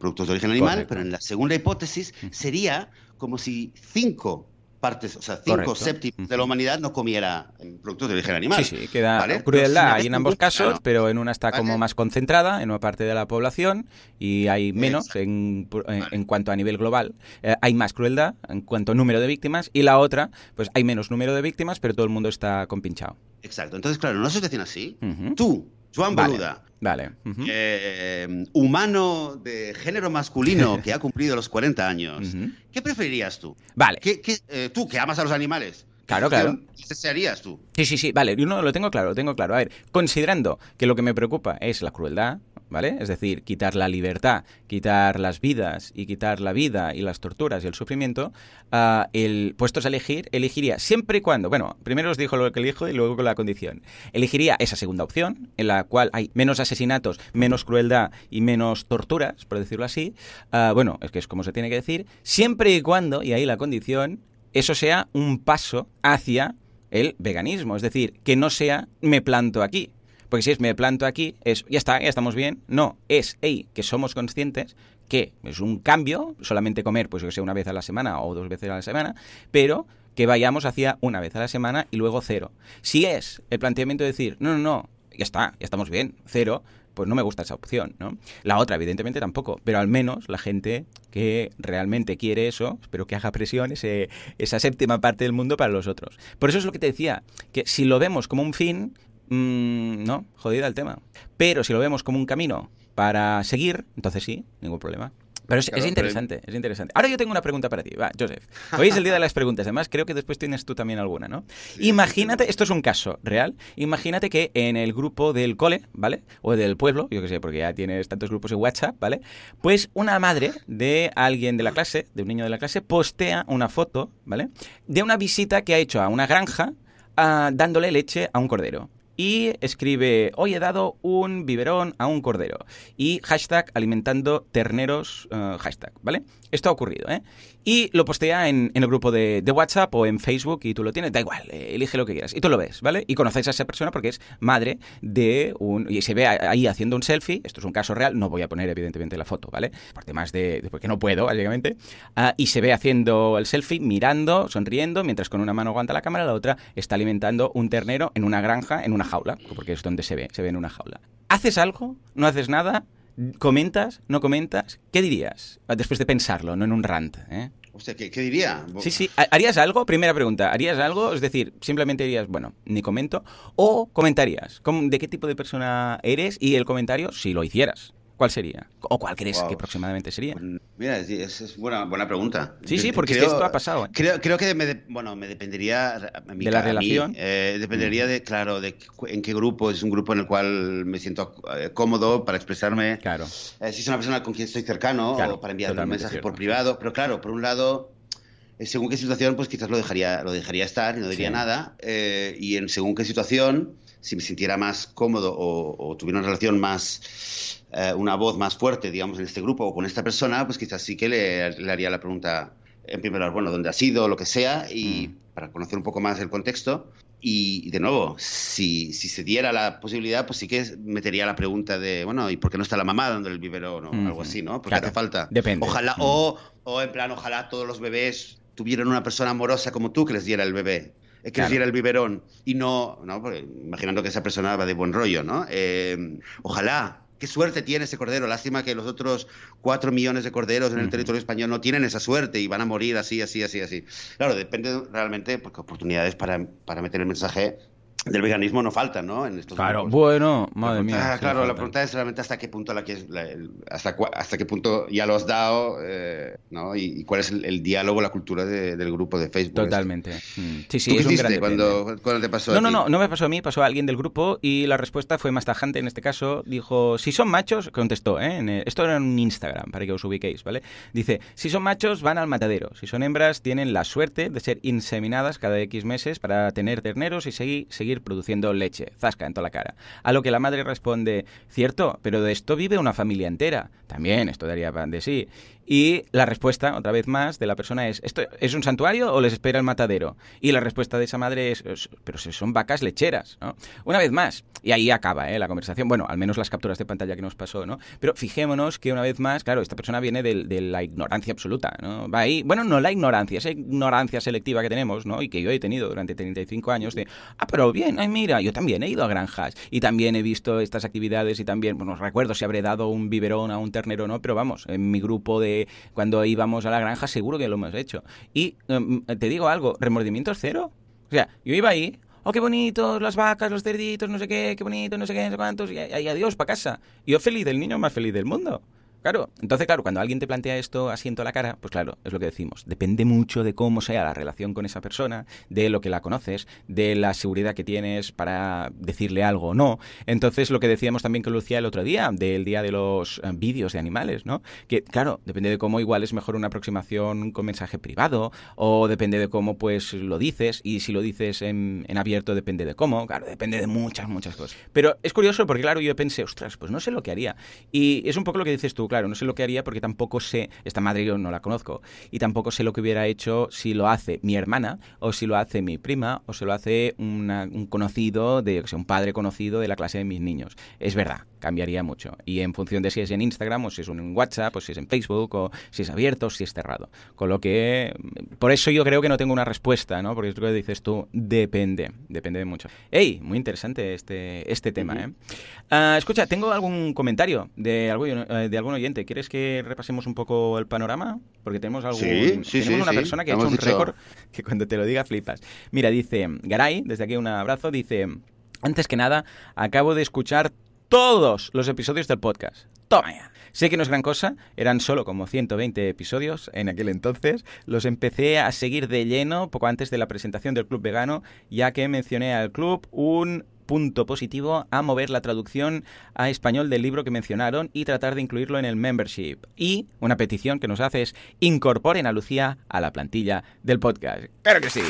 productos de origen animal, pero en la segunda hipótesis sería como si cinco partes, o sea, cinco séptimos de la humanidad no comiera productos de origen animal. Sí, sí, queda crueldad hay en ambos casos, pero en una está como más concentrada, en una parte de la población, y hay menos en, en, cuanto a nivel global. Eh, hay más crueldad en cuanto a número de víctimas, y la otra, pues hay menos número de víctimas, pero todo el mundo está compinchado. Exacto. Entonces, claro, no se deciden así. Tú, Juan Boluda, Vale. Eh, humano de género masculino que ha cumplido los 40 años, ¿qué preferirías tú? Vale. ¿Qué, eh, tú, que amas a los animales, Claro, claro. ¿Qué desearías tú? Sí, sí, sí. Vale, yo no lo tengo claro, lo tengo claro. A ver, considerando que lo que me preocupa es la crueldad, ¿vale? Es decir, quitar la libertad, quitar las vidas y quitar la vida y las torturas y el sufrimiento, uh, el puestos a elegir, elegiría siempre y cuando, bueno, primero os dijo lo que elijo y luego con la condición. Elegiría esa segunda opción, en la cual hay menos asesinatos, menos crueldad y menos torturas, por decirlo así. Uh, bueno, es que es como se tiene que decir, siempre y cuando, y ahí la condición, eso sea un paso hacia el veganismo, es decir, que no sea me planto aquí, porque si es me planto aquí, es ya está, ya estamos bien. No, es, hey, que somos conscientes que es un cambio, solamente comer, pues yo que sé, una vez a la semana o dos veces a la semana, pero que vayamos hacia una vez a la semana y luego cero. Si es el planteamiento de decir, no, no, no, ya está, ya estamos bien, cero, pues no me gusta esa opción, ¿no? La otra, evidentemente, tampoco, pero al menos la gente que realmente quiere eso, espero que haga presión esa séptima parte del mundo para los otros. Por eso es lo que te decía, que si lo vemos como un fin, Mm, no, jodida el tema. Pero si lo vemos como un camino para seguir, entonces sí, ningún problema. Pero es, interesante, es interesante. Ahora yo tengo una pregunta para ti. Va, Joseph. Hoy es el día de las preguntas. Además, creo que después tienes tú también alguna, ¿no? Imagínate, esto es un caso real. Imagínate que en el grupo del cole, ¿vale? O del pueblo, yo qué sé, porque ya tienes tantos grupos en WhatsApp, ¿vale? Pues una madre de alguien de la clase, de un niño de la clase, postea una foto, ¿vale? De una visita que ha hecho a una granja ah, dándole leche a un cordero y escribe, hoy he dado un biberón a un cordero y hashtag alimentando terneros, eh, hashtag, ¿vale? Esto ha ocurrido, ¿eh? Y lo postea en, el grupo de, WhatsApp o en Facebook y tú lo tienes, da igual, eh, elige lo que quieras. Y tú lo ves, ¿vale? Y conoces a esa persona porque es madre de un... Y se ve ahí haciendo un selfie, esto es un caso real, no voy a poner evidentemente la foto, ¿vale? Aparte más de... porque no puedo, básicamente. Ah, y se ve haciendo el selfie, mirando, sonriendo, mientras con una mano aguanta la cámara, la otra está alimentando un ternero en una granja, en una jaula, porque es donde se ve, se ve en una jaula. ¿Haces algo? ¿No haces nada? ¿Comentas? ¿No comentas? ¿Qué dirías? Después de pensarlo, no en un rant. ¿eh? ¿qué, diría? Sí, sí. ¿Harías algo? Primera pregunta. ¿Harías algo? Es decir, simplemente dirías, bueno, ni comento. ¿O comentarías? ¿De qué tipo de persona eres? Y el comentario, si lo hicieras. ¿Cuál sería? ¿O cuál crees que aproximadamente sería? Pues, mira, es, es buena, buena pregunta. Sí, sí, porque esto ha pasado. ¿eh? Creo, creo que me, bueno, me dependería... de la relación. Eh, dependería de, claro, de en qué grupo. Es un grupo en el cual me siento eh, cómodo para expresarme. Claro. si es una persona con quien estoy cercano o para enviar un mensaje por privado. Pero claro, por un lado según qué situación, pues quizás lo dejaría, lo dejaría estar y no diría nada. y en según qué situación, si me sintiera más cómodo o, o tuviera una relación más eh, una voz más fuerte, digamos, en este grupo o con esta persona, pues quizás sí que le, haría la pregunta, en primer lugar, bueno, dónde ha sido, lo que sea, y mm. para conocer un poco más el contexto. Y, de nuevo, si, si, se diera la posibilidad, pues sí que metería la pregunta de, bueno, ¿y por qué no está la mamá dando el biberón o algo así, ¿no? Porque hace falta. Depende. Ojalá, mm. o, o en plan, ojalá todos los bebés tuvieran una persona amorosa como tú que les diera el bebé eh, que les diera el biberón y no, no imaginando que esa persona va de buen rollo, ¿no? Eh, ojalá qué suerte tiene ese cordero. Lástima que los otros cuatro millones de corderos en el territorio español no tienen esa suerte y van a morir así, así, así, así. Claro, depende realmente, porque oportunidades para, para meter el mensaje del veganismo no falta, ¿no? En estos claro, bueno, madre mía. claro, la pregunta es realmente hasta qué punto la, hasta, hasta qué punto ya lo has dado, eh, ¿no? Y, cuál es el, diálogo, la cultura del grupo de Facebook. Totalmente. Mm. Sí, sí, es un gran cuando, cuando, te pasó? No, no, no, no me pasó a mí, pasó a alguien del grupo y la respuesta fue más tajante en este caso. Dijo, si son machos, contestó, ¿eh? esto era en un Instagram, para que os ubiquéis, ¿vale? Dice, si son machos, van al matadero. Si son hembras, tienen la suerte de ser inseminadas cada X meses para tener terneros y seguir, seguir produciendo leche, zasca en toda la cara. A lo que la madre responde, cierto, pero de esto vive una familia entera. También, esto daría de sí. Y la respuesta, otra vez más, de la persona es, ¿esto es un santuario o les espera el matadero? Y la respuesta de esa madre es, pero si son vacas lecheras, ¿no? Una vez más, y ahí acaba ¿eh? la conversación, bueno, al menos las capturas de pantalla que nos pasó, ¿no? Pero fijémonos que una vez más, claro, esta persona viene de, la ignorancia absoluta, ¿no? Va ahí, bueno, no la ignorancia, esa ignorancia selectiva que tenemos, ¿no? Y que yo he tenido durante 35 años de, ah, pero bien, ay, mira, yo también he ido a granjas y también he visto estas actividades y también, bueno, recuerdo si habré dado un biberón a un no, pero vamos, en mi grupo de cuando íbamos a la granja, seguro que lo hemos hecho. Y em, te digo algo, remordimientos cero. O sea, yo iba ahí, oh, qué bonitos, las vacas, los cerditos, no sé qué, qué bonito, no sé qué, no sé cuántos, y, y adiós, para casa. Y yo feliz, el niño más feliz del mundo. Claro, entonces, claro, cuando alguien te plantea esto asiento a la cara, pues claro, es lo que decimos. Depende mucho de cómo sea la relación con esa persona, de lo que la conoces, de la seguridad que tienes para decirle algo o no. Entonces, lo que decíamos también con Lucía el otro día, del día de los eh, vídeos de animales, ¿no? Que, claro, depende de cómo igual es mejor una aproximación con mensaje privado, o depende de cómo, pues, lo dices, y si lo dices en, abierto, depende de cómo. Claro, depende de muchas, muchas cosas. Pero es curioso porque, claro, yo pensé, ostras, pues no sé lo que haría. Y es un poco lo que dices tú, claro, no sé lo que haría porque tampoco sé, esta madre yo no la conozco, y tampoco sé lo que hubiera hecho si lo hace mi hermana, o si lo hace mi prima, o si lo hace un conocido, de, o sea, un padre conocido de la clase de mis niños. Es verdad, cambiaría mucho. Y en función de si es en Instagram, o si es en WhatsApp, o si es en Facebook, o si es abierto, o si es cerrado. Con lo que, por eso yo creo que no tengo una respuesta, ¿no? Porque es lo que dices tú, depende, depende de mucho. ¡Ey! Muy interesante este, este tema, ¿eh? Ah, escucha, tengo algún comentario de, algún, eh, de algún oyente. ¿Quieres que repasemos un poco el panorama? Porque tenemos algún, tenemos una persona que ha hecho un récord que cuando te lo diga flipas. Mira, dice Garay, desde aquí un abrazo, dice... Antes que nada, acabo de escuchar todos los episodios del podcast. Toma ya. Sé que no es gran cosa, eran solo como 120 episodios en aquel entonces. Los empecé a seguir de lleno poco antes de la presentación del Club Vegano, ya que mencioné al club un punto positivo a mover la traducción a español del libro que mencionaron y tratar de incluirlo en el membership. Y una petición que nos hace es incorporen a Lucía a la plantilla del podcast. Claro que sí.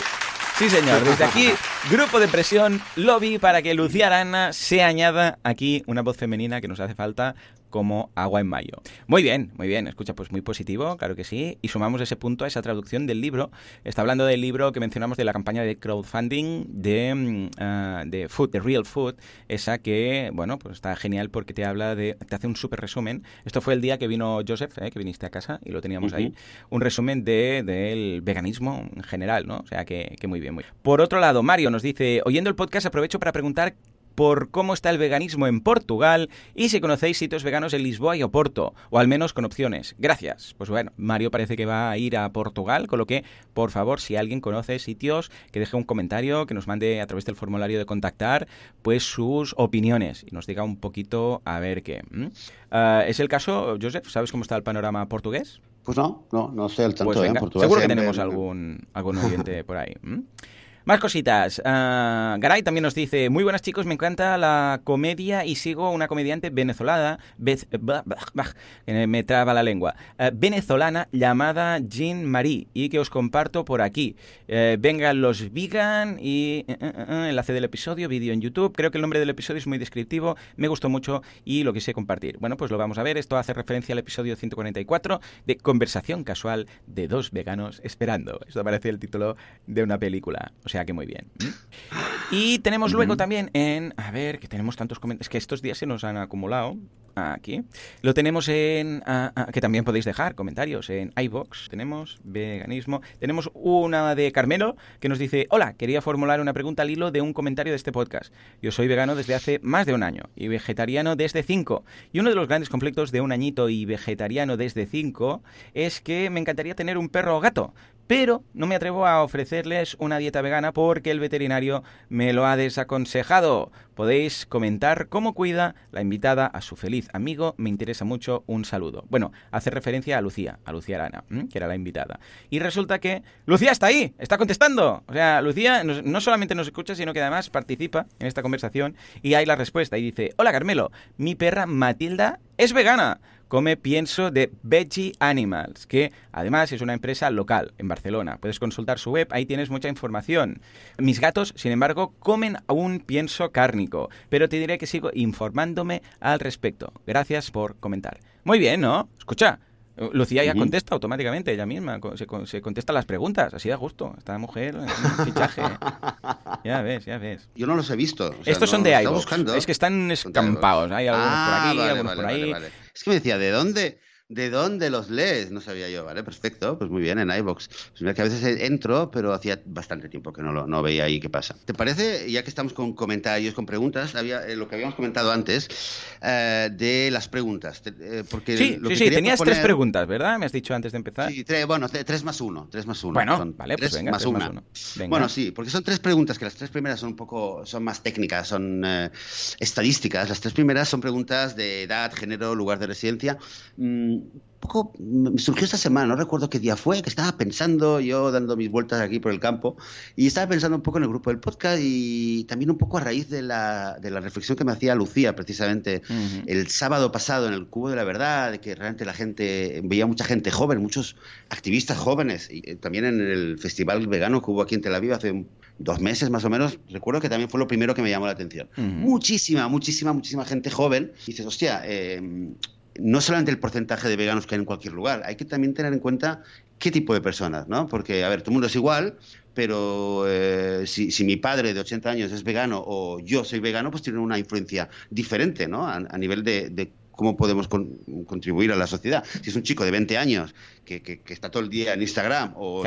Sí, señor. Desde aquí, grupo de presión, lobby para que Lucía Arana se añada aquí una voz femenina que nos hace falta como agua en mayo. Muy bien, muy bien. Escucha, pues muy positivo, claro que sí. Y sumamos ese punto a esa traducción del libro. Está hablando del libro que mencionamos de la campaña de crowdfunding de, mm, ah, de Food, de Real Food. Esa que, bueno, pues está genial porque te habla de, te hace un súper resumen. Esto fue el día que vino Joseph, eh, que viniste a casa y lo teníamos ahí. Un resumen del de, veganismo en general, ¿no? O sea que, que muy bien, muy bien. Por otro lado, Mario nos dice, oyendo el podcast aprovecho para preguntar por cómo está el veganismo en Portugal y si conocéis sitios veganos en Lisboa y Oporto, o al menos con opciones. Gracias. Pues bueno, Mario parece que va a ir a Portugal, con lo que, por favor, si alguien conoce sitios, que deje un comentario, que nos mande a través del formulario de contactar, pues sus opiniones y nos diga un poquito a ver qué. Ah, ¿Es el caso, Joseph? ¿Sabes cómo está el panorama portugués? Pues no, no, no sé el tanto. Pues seguro que tenemos algún, algún oyente por ahí. Más cositas. Uh, Garay también nos dice, muy buenas chicos, me encanta la comedia y sigo una comediante venezolana, me traba la lengua, uh, venezolana llamada Jean Marie y que os comparto por aquí. Uh, vengan los vegan y enlace del episodio, vídeo en YouTube. Creo que el nombre del episodio es muy descriptivo, me gustó mucho y lo quise compartir. Bueno, pues lo vamos a ver. Esto hace referencia al episodio 144 de Conversación casual de dos veganos esperando. Esto parece el título de una película. Sea que muy bien. Y tenemos luego también en... A ver, que tenemos tantos comentarios. Es que estos días se nos han acumulado aquí. Lo tenemos en... Que también podéis dejar comentarios en iVox. Tenemos veganismo. Tenemos una de Carmelo que nos dice, hola, quería formular una pregunta al hilo de un comentario de este podcast. Yo soy vegano desde hace más de un año y vegetariano desde cinco. Y uno de los grandes conflictos de un añito y vegetariano desde cinco es que me encantaría tener un perro o gato, pero no me atrevo a ofrecerles una dieta vegana porque el veterinario me lo ha desaconsejado. Podéis comentar cómo cuida la invitada a su feliz amigo. Me interesa mucho. Un saludo. Bueno, hace referencia a Lucía, a Lucía Arana, que era la invitada. Y resulta que Lucía está ahí, está contestando. O sea, Lucía no solamente nos escucha, sino que además participa en esta conversación y hay la respuesta. Y dice, hola Carmelo, mi perra Matilda es vegana come pienso de Veggie Animals, que además es una empresa local en Barcelona. Puedes consultar su web, ahí tienes mucha información. Mis gatos, sin embargo, comen un pienso cárnico, pero te diré que sigo informándome al respecto. Gracias por comentar. Muy bien, ¿no? Escucha, Lucía ya contesta automáticamente, ella misma, se, se, contesta las preguntas, así da gusto. Esta mujer, un fichaje. ya ves, ya ves. Yo no los he visto. Estos son de iVoox, es que están escampados, hay algunos por aquí, ah, algunos por ahí. Es que me decía, ¿de dónde? ¿De dónde los lees? No sabía yo, ¿vale? Perfecto, pues muy bien, en iVoox. Pues que a veces entro, pero hacía bastante tiempo que no, lo, no veía ahí qué pasa. ¿Te parece, ya que estamos con comentarios, con preguntas, había, eh, lo que habíamos comentado antes, eh, de las preguntas? Eh, porque sí, sí, sí, tenías tres preguntas, ¿verdad? Me has dicho antes de empezar. Sí, tres, bueno, tres más uno, tres más uno. Bueno, vale, pues venga, más, tres más uno. Bueno, sí, porque son tres preguntas, que las tres primeras son un poco, son más técnicas, son estadísticas. Las tres primeras son preguntas de edad, género, lugar de residencia. Mm, poco me surgió esta semana, no recuerdo qué día fue, que estaba pensando yo dando mis vueltas aquí por el campo y estaba pensando un poco en el grupo del podcast y también un poco a raíz de la, de la reflexión que me hacía Lucía precisamente el sábado pasado en el Cubo de la Verdad, de que realmente la gente, veía mucha gente joven, muchos activistas jóvenes y eh, también en el festival vegano que hubo aquí en Tel Aviv hace dos meses más o menos, recuerdo que también fue lo primero que me llamó la atención. Muchísima, muchísima, muchísima gente joven. Y dices, hostia, eh, no solamente el porcentaje de veganos que hay en cualquier lugar, hay que también tener en cuenta qué tipo de personas, ¿no? Porque, a ver, todo el mundo es igual, pero eh, si, mi padre de 80 años es vegano o yo soy vegano, pues tiene una influencia diferente, ¿no? A, nivel de, cómo podemos contribuir a la sociedad. Si es un chico de 20 años que, está todo el día en Instagram o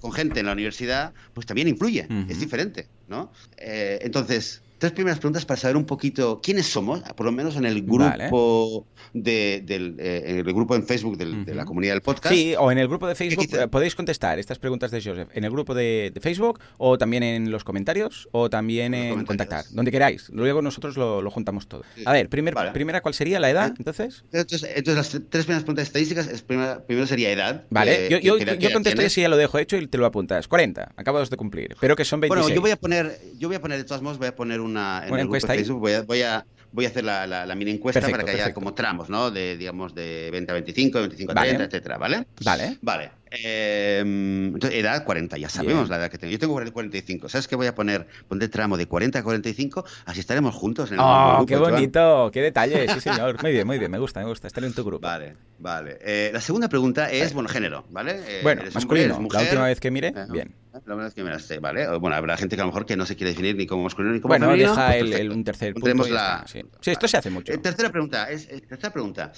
con gente en la universidad, pues también influye, es diferente, ¿no? Eh, entonces, tres primeras preguntas para saber un poquito quiénes somos, por lo menos en el grupo de, del eh, en el grupo en Facebook de la comunidad del podcast. Sí, o en el grupo de Facebook eh, podéis contestar estas preguntas de Joseph en el grupo de, Facebook o también en los comentarios o también en, contactar, donde queráis. Luego nosotros lo, juntamos todo. A ver, primer, primera, ¿cuál sería la edad? Entonces? entonces, las tres primeras preguntas estadísticas, primero sería edad. Vale, yo, yo, yo contestaré si ya lo dejo hecho y te lo apuntas. 40, acabamos de cumplir, pero que son 26. Bueno, yo voy a poner, yo voy a poner de todos modos, voy a poner una, en el grupo de Facebook, voy a, voy a voy a hacer la, la, mini encuesta para que haya como tramos, ¿no? De, digamos, de 20 a 25, 25 a 30, etcétera, ¿vale? Vale. Vale. Eh, entonces, edad 40, ya sabemos la edad que tengo. Yo tengo 45. ¿Sabes qué voy a poner? Ponte tramo de 40 a 45, así estaremos juntos en el ¡Oh, grupo, qué bonito! ¡Qué detalle! Sí, señor. Muy bien, muy bien. Me gusta, me gusta. Estar en tu grupo. Vale, vale. Eh, la segunda pregunta es, bueno, género, ¿vale? Eh, bueno, masculino. la última vez que mire, bien. La última vez que miraste, ¿vale? Bueno, habrá gente que a lo mejor que no se quiere definir ni como masculino ni como bueno, femenino. Bueno, deja pues el, un tercer punto. La... Sí. sí. esto se hace mucho. tercera pregunta. Es, tercera pregunta.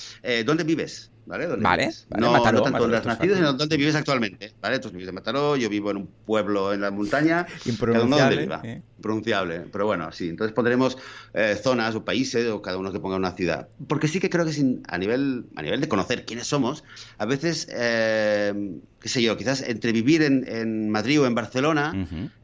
¿Dónde vives? ¿Vale? ¿Dónde vale, vives? no, no tanto donde has nacido, sino dónde vives actualmente, ¿vale? Tú vives en Mataró, yo vivo en un pueblo en la montaña. Impronunciable. Eh. Impronunciable, pero bueno, sí. Entonces pondremos eh, zonas o países o cada uno que ponga una ciudad. Porque sí que creo que sin, a, nivel, a nivel de conocer quiénes somos, a veces... Eh, qué sé yo, quizás entre vivir en, Madrid o en Barcelona,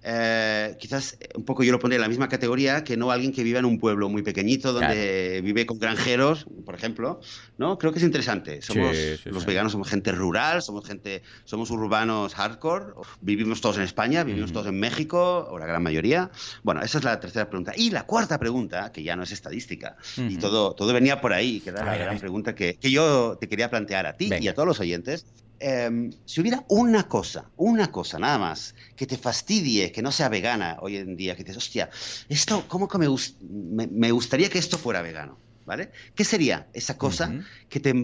eh, quizás un poco yo lo pondría en la misma categoría que no alguien que viva en un pueblo muy pequeñito donde vive con granjeros, por ejemplo, ¿no? Creo que es interesante. Somos, los veganos somos gente rural, somos gente, somos urbanos hardcore, vivimos todos en España, vivimos todos en México, o la gran mayoría. Bueno, esa es la tercera pregunta. Y la cuarta pregunta, que ya no es estadística, y todo, todo venía por ahí, que era la gran pregunta que, que, yo te quería plantear a ti y a todos los oyentes, Em, si hubiera una cosa, una cosa nada más, que te fastidie, que no sea vegana hoy en día, que dices, hostia, esto, ¿cómo que me, me, gustaría que esto fuera vegano? ¿Vale? ¿Qué sería esa cosa que te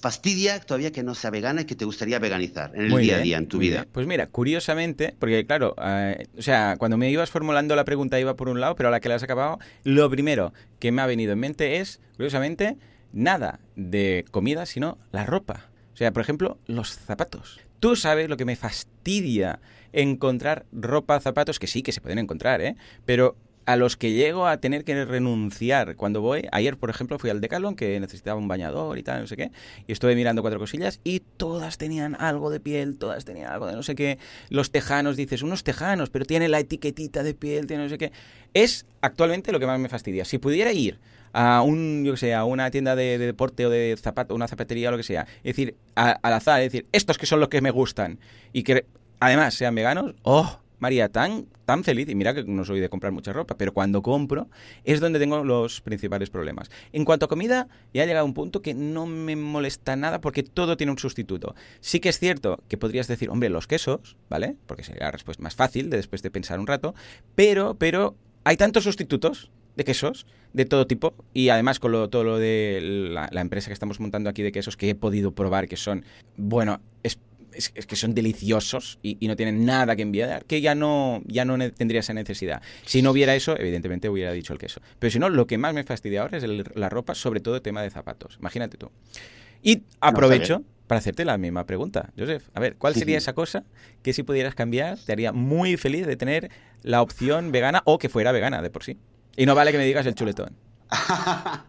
fastidia todavía que no sea vegana y que te gustaría veganizar en el día a día, en tu vida? Pues mira, curiosamente, porque claro, eh, o sea, cuando me ibas formulando la pregunta iba por un lado, pero a la que la has acabado, lo primero que me ha venido en mente es, curiosamente, nada de comida, sino la ropa. O sea, por ejemplo, los zapatos. Tú sabes lo que me fastidia encontrar ropa, zapatos, que sí que se pueden encontrar, ¿eh? Pero a los que llego a tener que renunciar cuando voy. Ayer, por ejemplo, fui al Decathlon que necesitaba un bañador y tal, no sé qué, y estuve mirando cuatro cosillas y todas tenían algo de piel, todas tenían algo de no sé qué. Los tejanos, dices, unos tejanos, pero tiene la etiquetita de piel, tiene no sé qué. Es actualmente lo que más me fastidia. Si pudiera ir a un, yo sé, a una tienda de, deporte o de zapato, una zapatería o lo que sea, decir, al azar, decir, estos que son los que me gustan y que además sean veganos, oh, María, tan, tan feliz, y mira que no soy de comprar mucha ropa, pero cuando compro es donde tengo los principales problemas. En cuanto a comida, ya ha llegado un punto que no me molesta nada porque todo tiene un sustituto. Sí que es cierto que podrías decir, hombre, los quesos, ¿vale? Porque sería la respuesta más fácil de después de pensar un rato, pero, pero hay tantos sustitutos de quesos de todo tipo y además con lo, todo lo de la, la empresa que estamos montando aquí de quesos que he podido probar que son, bueno, es es, que son deliciosos y, no tienen nada que enviar, que ya no, ya no tendría esa necesidad. Si no hubiera eso, evidentemente hubiera dicho el queso. Pero si no, lo que más me fastidia ahora es la ropa, sobre todo el tema de zapatos. Imagínate tú. Y aprovecho para hacerte la misma pregunta, Joseph. A ver, ¿cuál sería esa cosa que si pudieras cambiar te haría muy feliz de tener la opción vegana o que fuera vegana de por sí? Y no vale que me digas el chuletón.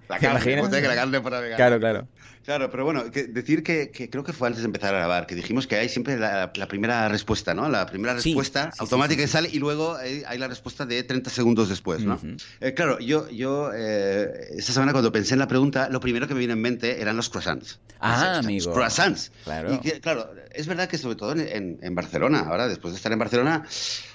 la carne, que la carne fuera vegana. Claro, claro. Claro, pero bueno, decir que, creo que fue antes de empezar a grabar, que dijimos que hay siempre la, primera respuesta, ¿no? La primera respuesta automática que sale y luego hay, la respuesta de 30 segundos después, ¿no? Eh, claro, yo, yo eh, esta semana cuando pensé en la pregunta, lo primero que me vino en mente eran los croissants. Ah, amigo. Los croissants. Claro. Y claro, es verdad que sobre todo en, en, Barcelona, ahora después de estar en Barcelona,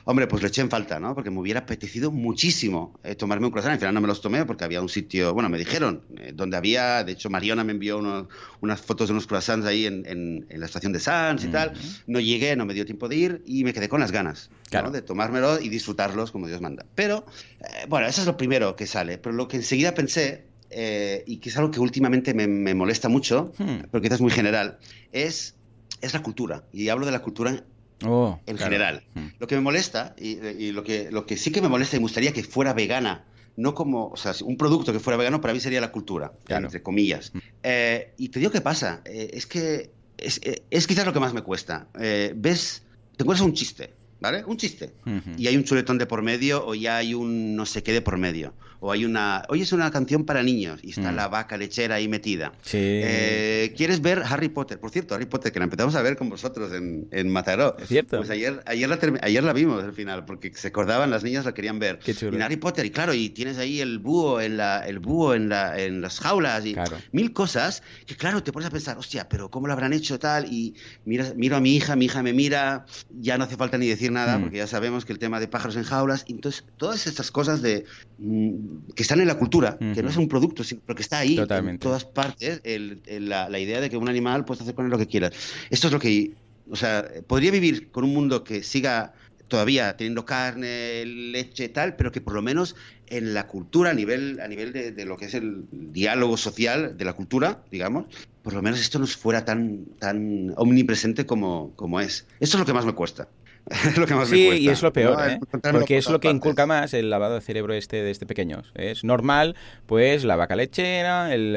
hombre, pues le eché en falta, ¿no? Porque me hubiera apetecido muchísimo eh, tomarme un croissant. Al final no me los tomé porque había un sitio, bueno, me dijeron, donde había, de hecho Mariona me envió uno unas fotos de unos croissants ahí en, la estación de Sanz y tal. No llegué, no me dio tiempo de ir y me quedé con las ganas de tomármelo y disfrutarlos como Dios manda. Pero, eh, bueno, eso es lo primero que sale. Pero lo que enseguida pensé, eh, y que es algo que últimamente me, molesta mucho, hmm. pero quizás muy general, es, es la cultura. Y hablo de la cultura oh, en general. Hmm. Lo que me molesta, y, lo, que, lo que sí que me molesta y me gustaría que fuera vegana no como, o sea, un producto que fuera vegano para mí sería la cultura, entre comillas. Mm. Eh, y te digo qué pasa, eh, es que es, eh, es, quizás lo que más me cuesta. ves, te encuentras un chiste, ¿vale? Un chiste. Y hay un chuletón de por medio o ya hay un no sé qué de por medio. O hay una... Hoy es una canción para niños y está mm. la vaca lechera ahí metida. Sí. Eh, ¿Quieres ver Harry Potter? Por cierto, Harry Potter, que la empezamos a ver con vosotros en, en Mataró. Es cierto. Pues ayer, ayer, la, ayer la vimos al final, porque se acordaban, las niñas la querían ver. Qué chulo. Y Harry Potter, y claro, y tienes ahí el búho en, la, el búho en, la, en las jaulas y mil cosas que, claro, te pones a pensar, hostia, pero ¿cómo lo habrán hecho tal? Y mira, miro a mi hija, mi hija me mira, ya no hace falta ni decir nada, mm. porque ya sabemos que el tema de pájaros en jaulas, entonces todas estas cosas de mm, que están en la cultura, que no es un producto, sino que está ahí en todas partes, la, idea de que un animal puedes hacer con él lo que quieras. Esto es lo que, o sea, podría vivir con un mundo que siga todavía teniendo carne, leche y tal, pero que por lo menos en la cultura, a nivel, a nivel de, lo que es el diálogo social de la cultura, digamos, por lo menos esto no fuera tan, tan omnipresente como, como es. Esto es lo que más me cuesta. es lo que más sí, me cuesta. y es lo peor, ¿eh? porque es lo que inculca más el lavado de cerebro este de este pequeños. Es normal, pues la vaca lechera, el,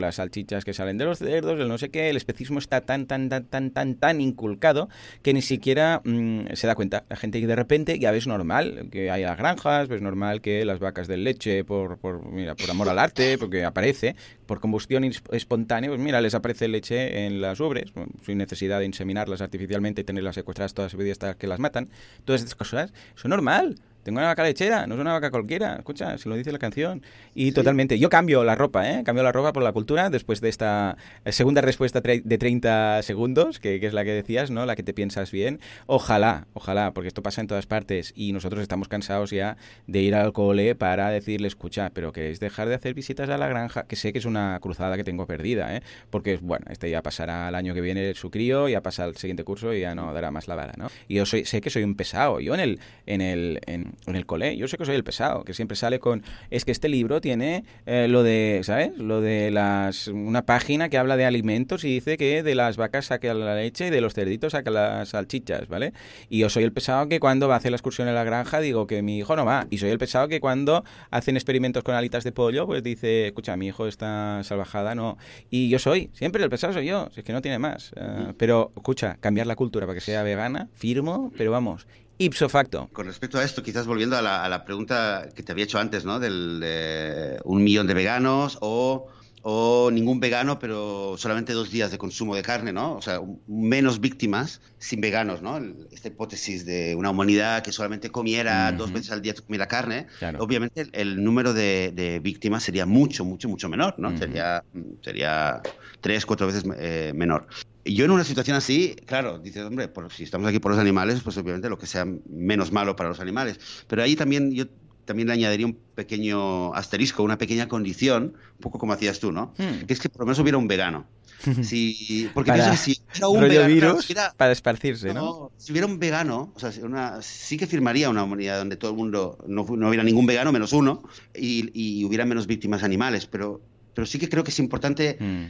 las salchichas que salen de los cerdos, el no sé qué, el especismo está tan, tan, tan, tan, tan, tan inculcado que ni siquiera mm, se da cuenta. La gente que de repente ya ves normal que haya granjas, ves normal que las vacas de leche por, por, mira, por amor al arte, porque aparece, por combustión espontánea, pues mira, les aparece leche en las ubres, sin necesidad de inseminarlas artificialmente y tenerlas secuestradas todas las hasta que las matan. Todas estas cosas son normal. Tengo una vaca lechera, no es una vaca cualquiera. Escucha, se lo dice la canción. Y totalmente. Yo cambio la ropa, ¿eh? Cambio la ropa por la cultura después de esta segunda respuesta de 30 segundos, que, es la que decías, ¿no? La que te piensas bien. Ojalá, ojalá, porque esto pasa en todas partes y nosotros estamos cansados ya de ir al cole para decirle, escucha, pero queréis dejar de hacer visitas a la granja, que sé que es una cruzada que tengo perdida, ¿eh? Porque, bueno, este ya pasará el año que viene su crío, ya pasa el siguiente curso y ya no dará más la vara, ¿no? Y yo soy, sé que soy un pesado. Yo en el, en el, en, en el cole. Yo sé que soy el pesado, que siempre sale con, es que este libro tiene eh, lo de, ¿sabes? Lo de las, una página que habla de alimentos y dice que de las vacas saca la leche y de los cerditos saca las salchichas, ¿vale? Y yo soy el pesado que cuando va a hacer la excursión en la granja digo que mi hijo no va. Y soy el pesado que cuando hacen experimentos con alitas de pollo, pues dice, escucha, mi hijo está salvajada, no. Y yo soy, siempre el pesado soy yo, es que no tiene más. Eh, pero, escucha, cambiar la cultura para que sea vegana, firmo, pero vamos, ipso facto. Con respecto a esto, quizás volviendo a la, pregunta que te había hecho antes, ¿no? Del de un millón de veganos o, ningún vegano, pero solamente dos días de consumo de carne, ¿no? O sea, menos víctimas sin veganos, ¿no? Esta hipótesis de una humanidad que solamente comiera dos veces al día comiera carne, obviamente el, número de, víctimas sería mucho, mucho, mucho menor, ¿no? Sería, sería tres, cuatro veces eh, menor yo en una situación así, claro, dices, hombre, si estamos aquí por los animales, pues obviamente lo que sea menos malo para los animales. Pero ahí también yo también le añadiría un pequeño asterisco, una pequeña condición, un poco como hacías tú, ¿no? Hmm. Que es que por lo menos hubiera un vegano. Si, porque Para- pienso que si hubiera un virus si hubiera- para esparcirse, ¿no? no, si hubiera un vegano, o sea, una- sí que firmaría una humanidad donde todo el mundo, no, no hubiera ningún vegano menos uno, y, y hubiera menos víctimas animales, pero, pero sí que creo que es importante Mm.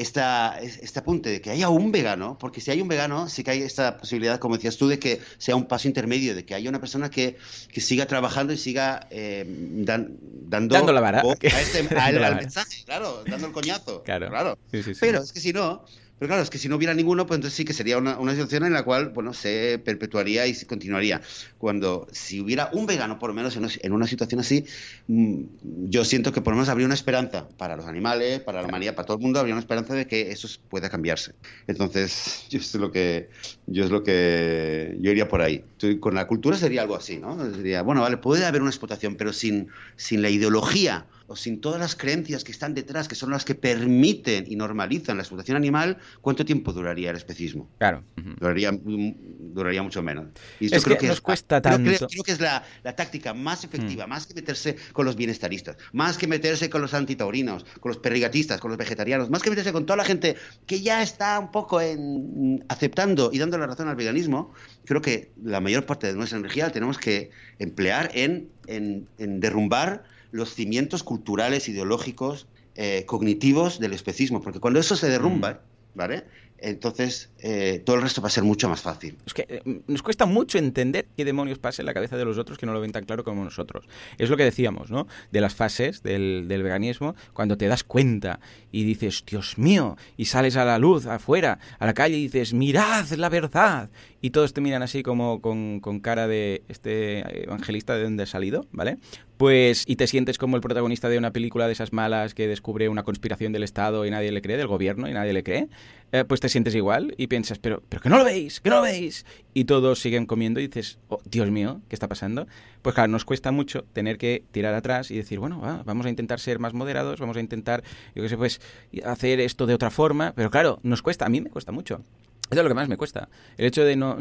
Esta, es- este apunte de que haya un vegano, porque si hay un vegano, sí que hay esta posibilidad, como decías tú, de que sea un paso intermedio, de que haya una persona que, que siga trabajando y siga eh, dan- dando Dando la vara. a este- al vara. mensaje, claro, dando el coñazo. Claro. claro. Sí, sí, sí. Pero es que si no, pero claro, es que si no hubiera ninguno, pues entonces sí que sería una, una situación en la cual, bueno, se perpetuaría y se continuaría. Cuando si hubiera un vegano, por lo menos en una, en una situación así, mm, yo siento que por lo menos habría una esperanza para los animales, para la humanidad, para todo el mundo, habría una esperanza de que eso pueda cambiarse. Entonces, yo es lo que, yo es lo que, yo iría por ahí. Con la cultura sería algo así, ¿no? Sería, bueno, vale, puede haber una explotación, pero sin, sin la ideología o sin todas las creencias que están detrás, que son las que permiten y normalizan la explotación animal, ¿cuánto tiempo duraría el especismo? Claro. Duraría, mm, duraría mucho menos. Y Es que nos cuesta creo, tanto. Creo, creo que es la, la táctica más efectiva, más que meterse con los bienestaristas, más que meterse con los antitaurinos, con los perrigatistas, con los vegetarianos, más que meterse con toda la gente que ya está un poco en, aceptando y dando la razón al veganismo, creo que la mayor parte de nuestra energía la tenemos que emplear en, en- en derrumbar los cimientos culturales, ideológicos, eh, cognitivos del especismo, porque cuando eso se derrumba, ¿vale? Entonces eh, todo el resto va a ser mucho más fácil. Es que eh, nos cuesta mucho entender qué demonios pasa en la cabeza de los otros que no lo ven tan claro como nosotros. Es lo que decíamos, ¿no? De las fases del, del veganismo, cuando te das cuenta y dices, Dios mío, y sales a la luz, afuera, a la calle y dices, mirad la verdad. Y todos te miran así como con, con cara de este evangelista de dónde ha salido, ¿vale? Pues, y te sientes como el protagonista de una película de esas malas que descubre una conspiración del Estado y nadie le cree, del gobierno y nadie le cree, eh, pues te sientes igual y piensas, pero, pero que no lo veis, que no lo veis. Y todos siguen comiendo y dices, oh, Dios mío, ¿qué está pasando? Pues claro, nos cuesta mucho tener que tirar atrás y decir, bueno, va, vamos a intentar ser más moderados, vamos a intentar, yo qué sé, pues hacer esto de otra forma, pero claro, nos cuesta, a mí me cuesta mucho. Eso es lo que más me cuesta. El hecho de no.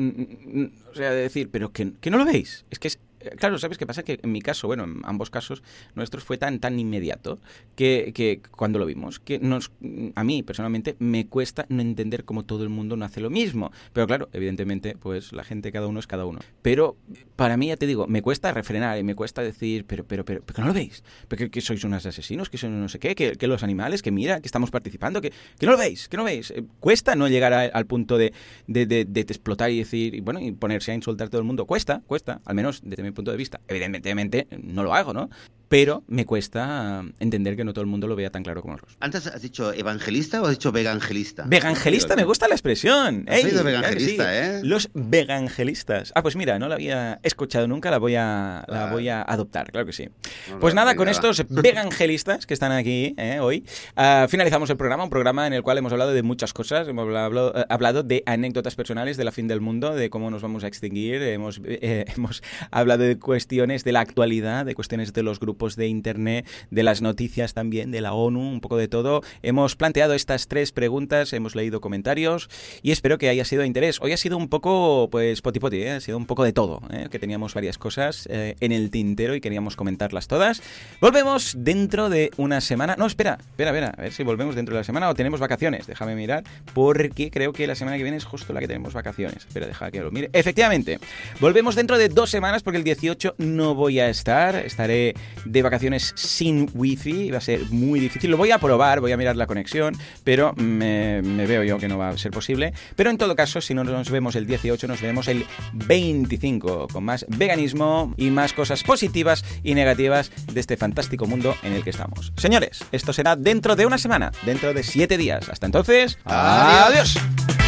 O sea, de decir, pero que, que no lo veis. Es que es. Claro, ¿sabes qué pasa? Que en mi caso, bueno, en ambos casos nuestros fue tan tan inmediato que, que cuando lo vimos, que nos, a mí personalmente me cuesta no entender cómo todo el mundo no hace lo mismo. Pero claro, evidentemente, pues la gente, cada uno es cada uno. Pero para mí, ya te digo, me cuesta refrenar y me cuesta decir, pero, pero, pero, pero no lo veis. Pero que, que sois unos asesinos, que sois no sé qué, que, que los animales, que mira, que estamos participando, que, que no lo veis, que no lo veis. Eh, cuesta no llegar al punto de, de, de- de explotar y decir, y bueno, y ponerse a insultar a todo el mundo. Cuesta, cuesta, al menos desde mi punto de vista. Evidentemente no lo hago, ¿no? Pero me cuesta ah, entender que no todo el mundo lo vea tan claro como nosotros. ¿Antes has dicho evangelista o has dicho vegangelista? Vegangelista, me gusta la expresión. Has ¡Ey! claro vegangelista, sí. ¿eh? Los vegangelistas. Ah, pues mira, no la había escuchado nunca, la voy a, la Ah. voy a adoptar, claro que sí. No, Pues nada, con estos vegangelistas que están aquí eh, hoy, ah, finalizamos el programa, un programa en el cual hemos hablado de muchas cosas, hemos hablado, eh, hablado de anécdotas personales de la fin del mundo, de cómo nos vamos a extinguir, hemos, eh, hemos hablado de cuestiones de la actualidad, de cuestiones de los grupos de internet, de las noticias también, de la ONU, un poco de todo. Hemos planteado estas tres preguntas, hemos leído comentarios y espero que haya sido de interés. Hoy ha sido un poco, pues, poti poti, ¿eh? ha sido un poco de todo, ¿eh? que teníamos varias cosas eh, en el tintero y queríamos comentarlas todas. Volvemos dentro de una semana. No, espera, espera, espera, a ver si volvemos dentro de la semana o tenemos vacaciones. Déjame mirar, porque creo que la semana que viene es justo la que tenemos vacaciones. Espera, deja que lo mire. Efectivamente, volvemos dentro de dos semanas porque el 18 no voy a estar. Estaré de vacaciones sin wifi. Va a ser muy difícil. Lo voy a probar, voy a mirar la conexión, pero me, me veo yo que no va a ser posible. Pero en todo caso, si no nos vemos el 18, nos vemos el 25 con más veganismo y más cosas positivas y negativas de este fantástico mundo en el que estamos. Señores, esto será dentro de una semana, dentro de siete días. Hasta entonces, Adiós. adiós.